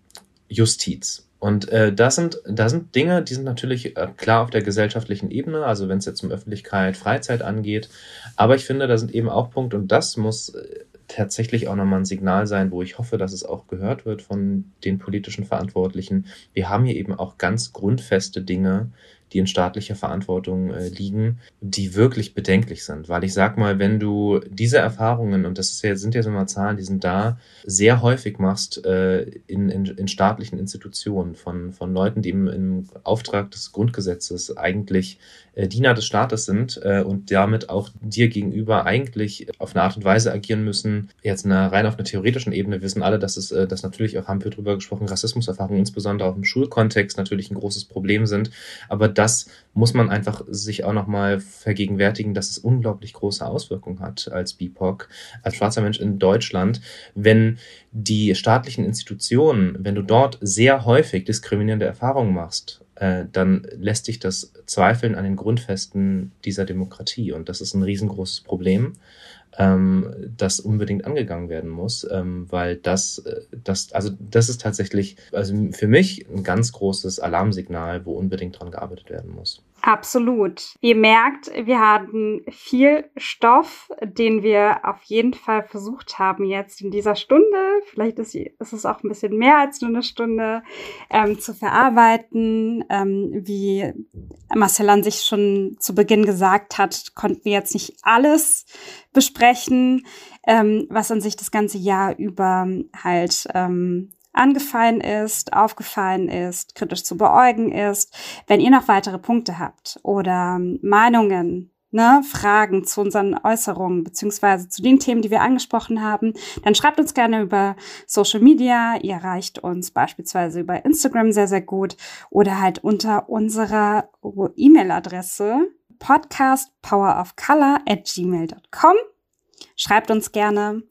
Justiz. Und äh, das sind, das sind Dinge, die sind natürlich äh, klar auf der gesellschaftlichen Ebene, also wenn es jetzt um Öffentlichkeit, Freizeit angeht. Aber ich finde, da sind eben auch Punkte, und das muss äh, tatsächlich auch nochmal ein Signal sein, wo ich hoffe, dass es auch gehört wird von den politischen Verantwortlichen. Wir haben hier eben auch ganz grundfeste Dinge, die in staatlicher Verantwortung äh, liegen, die wirklich bedenklich sind. Weil ich sag mal, wenn du diese Erfahrungen, und das ja, sind ja so mal Zahlen, die sind da, sehr häufig machst äh, in, in, in staatlichen Institutionen von, von Leuten, die im, im Auftrag des Grundgesetzes eigentlich äh, Diener des Staates sind äh, und damit auch dir gegenüber eigentlich auf eine Art und Weise agieren müssen. Jetzt eine, rein auf einer theoretischen Ebene wissen alle, dass es, äh, dass natürlich auch haben wir drüber gesprochen, Rassismuserfahrungen insbesondere auch im Schulkontext natürlich ein großes Problem sind. Aber das muss man einfach sich auch nochmal vergegenwärtigen, dass es unglaublich große Auswirkungen hat als BIPOC, als schwarzer Mensch in Deutschland, wenn die staatlichen Institutionen, wenn du dort sehr häufig diskriminierende Erfahrungen machst, äh, dann lässt sich das zweifeln an den Grundfesten dieser Demokratie. Und das ist ein riesengroßes Problem ähm, das unbedingt angegangen werden muss, ähm, weil das, äh, das, also das ist tatsächlich, also für mich ein ganz großes Alarmsignal, wo unbedingt dran gearbeitet werden muss. Absolut. Ihr merkt, wir hatten viel Stoff, den wir auf jeden Fall versucht haben jetzt in dieser Stunde, vielleicht ist, ist es auch ein bisschen mehr als nur eine Stunde, ähm, zu verarbeiten. Ähm, wie Marcel an sich schon zu Beginn gesagt hat, konnten wir jetzt nicht alles besprechen, ähm, was an sich das ganze Jahr über halt ähm, angefallen ist, aufgefallen ist, kritisch zu beäugen ist. Wenn ihr noch weitere Punkte habt oder Meinungen, ne, Fragen zu unseren Äußerungen beziehungsweise zu den Themen, die wir angesprochen haben, dann schreibt uns gerne über Social Media. Ihr erreicht uns beispielsweise über Instagram sehr, sehr gut oder halt unter unserer E-Mail-Adresse podcastpowerofcolor at gmail.com. Schreibt uns gerne.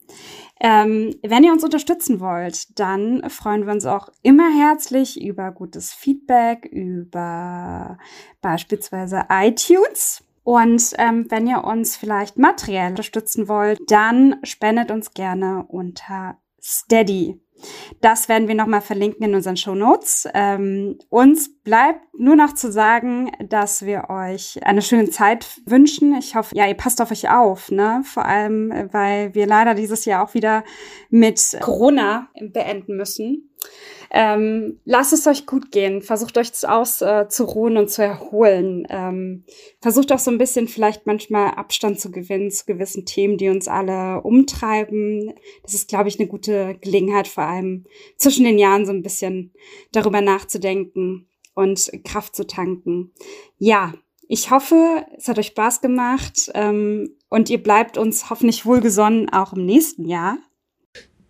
Ähm, wenn ihr uns unterstützen wollt, dann freuen wir uns auch immer herzlich über gutes Feedback, über beispielsweise iTunes. Und ähm, wenn ihr uns vielleicht materiell unterstützen wollt, dann spendet uns gerne unter Steady. Das werden wir nochmal verlinken in unseren Show Notes. Ähm, uns bleibt nur noch zu sagen, dass wir euch eine schöne Zeit wünschen. Ich hoffe, ja, ihr passt auf euch auf, ne? Vor allem, weil wir leider dieses Jahr auch wieder mit Corona beenden müssen. Ähm, lasst es euch gut gehen. Versucht euch auszuruhen äh, und zu erholen. Ähm, versucht auch so ein bisschen vielleicht manchmal Abstand zu gewinnen zu gewissen Themen, die uns alle umtreiben. Das ist, glaube ich, eine gute Gelegenheit, vor allem zwischen den Jahren so ein bisschen darüber nachzudenken und Kraft zu tanken. Ja, ich hoffe, es hat euch Spaß gemacht ähm, und ihr bleibt uns hoffentlich wohlgesonnen auch im nächsten Jahr.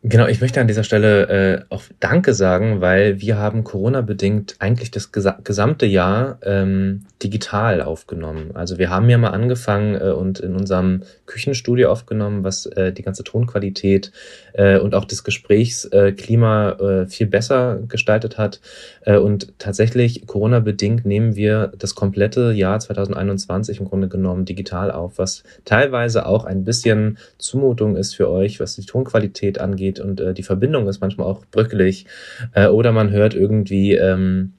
Genau, ich möchte an dieser Stelle äh, auch Danke sagen, weil wir haben Corona-bedingt eigentlich das gesa gesamte Jahr ähm, digital aufgenommen. Also wir haben ja mal angefangen äh, und in unserem Küchenstudio aufgenommen, was äh, die ganze Tonqualität äh, und auch das Gesprächsklima äh, viel besser gestaltet hat. Äh, und tatsächlich, Corona-bedingt, nehmen wir das komplette Jahr 2021 im Grunde genommen digital auf, was teilweise auch ein bisschen Zumutung ist für euch, was die Tonqualität angeht und äh, die Verbindung ist manchmal auch bröckelig. Äh, oder man hört irgendwie ähm,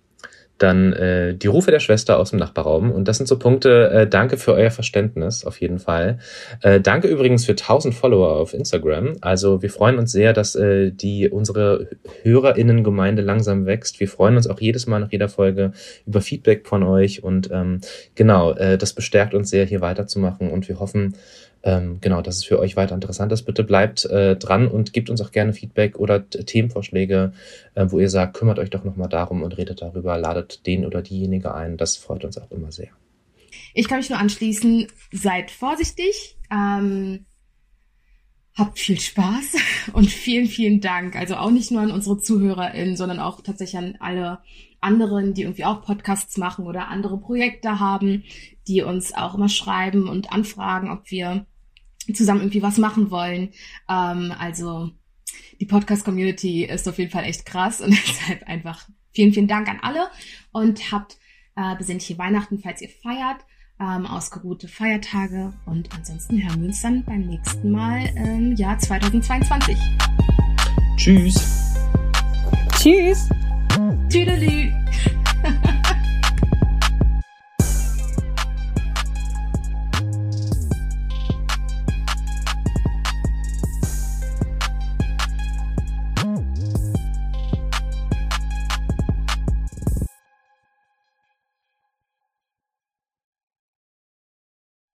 dann äh, die Rufe der Schwester aus dem Nachbarraum. Und das sind so Punkte, äh, danke für euer Verständnis auf jeden Fall. Äh, danke übrigens für 1000 Follower auf Instagram. Also wir freuen uns sehr, dass äh, die unsere Hörerinnengemeinde langsam wächst. Wir freuen uns auch jedes Mal nach jeder Folge über Feedback von euch. Und ähm, genau, äh, das bestärkt uns sehr, hier weiterzumachen. Und wir hoffen, ähm, genau, dass es für euch weiter interessant ist. Bitte bleibt äh, dran und gebt uns auch gerne Feedback oder Themenvorschläge, äh, wo ihr sagt, kümmert euch doch nochmal darum und redet darüber, ladet den oder diejenige ein. Das freut uns auch immer sehr. Ich kann mich nur anschließen, seid vorsichtig, ähm, habt viel Spaß [laughs] und vielen, vielen Dank. Also auch nicht nur an unsere ZuhörerInnen, sondern auch tatsächlich an alle anderen, die irgendwie auch Podcasts machen oder andere Projekte haben, die uns auch immer schreiben und anfragen, ob wir zusammen irgendwie was machen wollen. Ähm, also die Podcast-Community ist auf jeden Fall echt krass und [laughs] deshalb einfach vielen, vielen Dank an alle und habt äh, besinnliche Weihnachten, falls ihr feiert, ähm, ausgeruhte Feiertage und ansonsten hören wir uns dann beim nächsten Mal im Jahr 2022. Tschüss. Tschüss. Tüdelü. [laughs]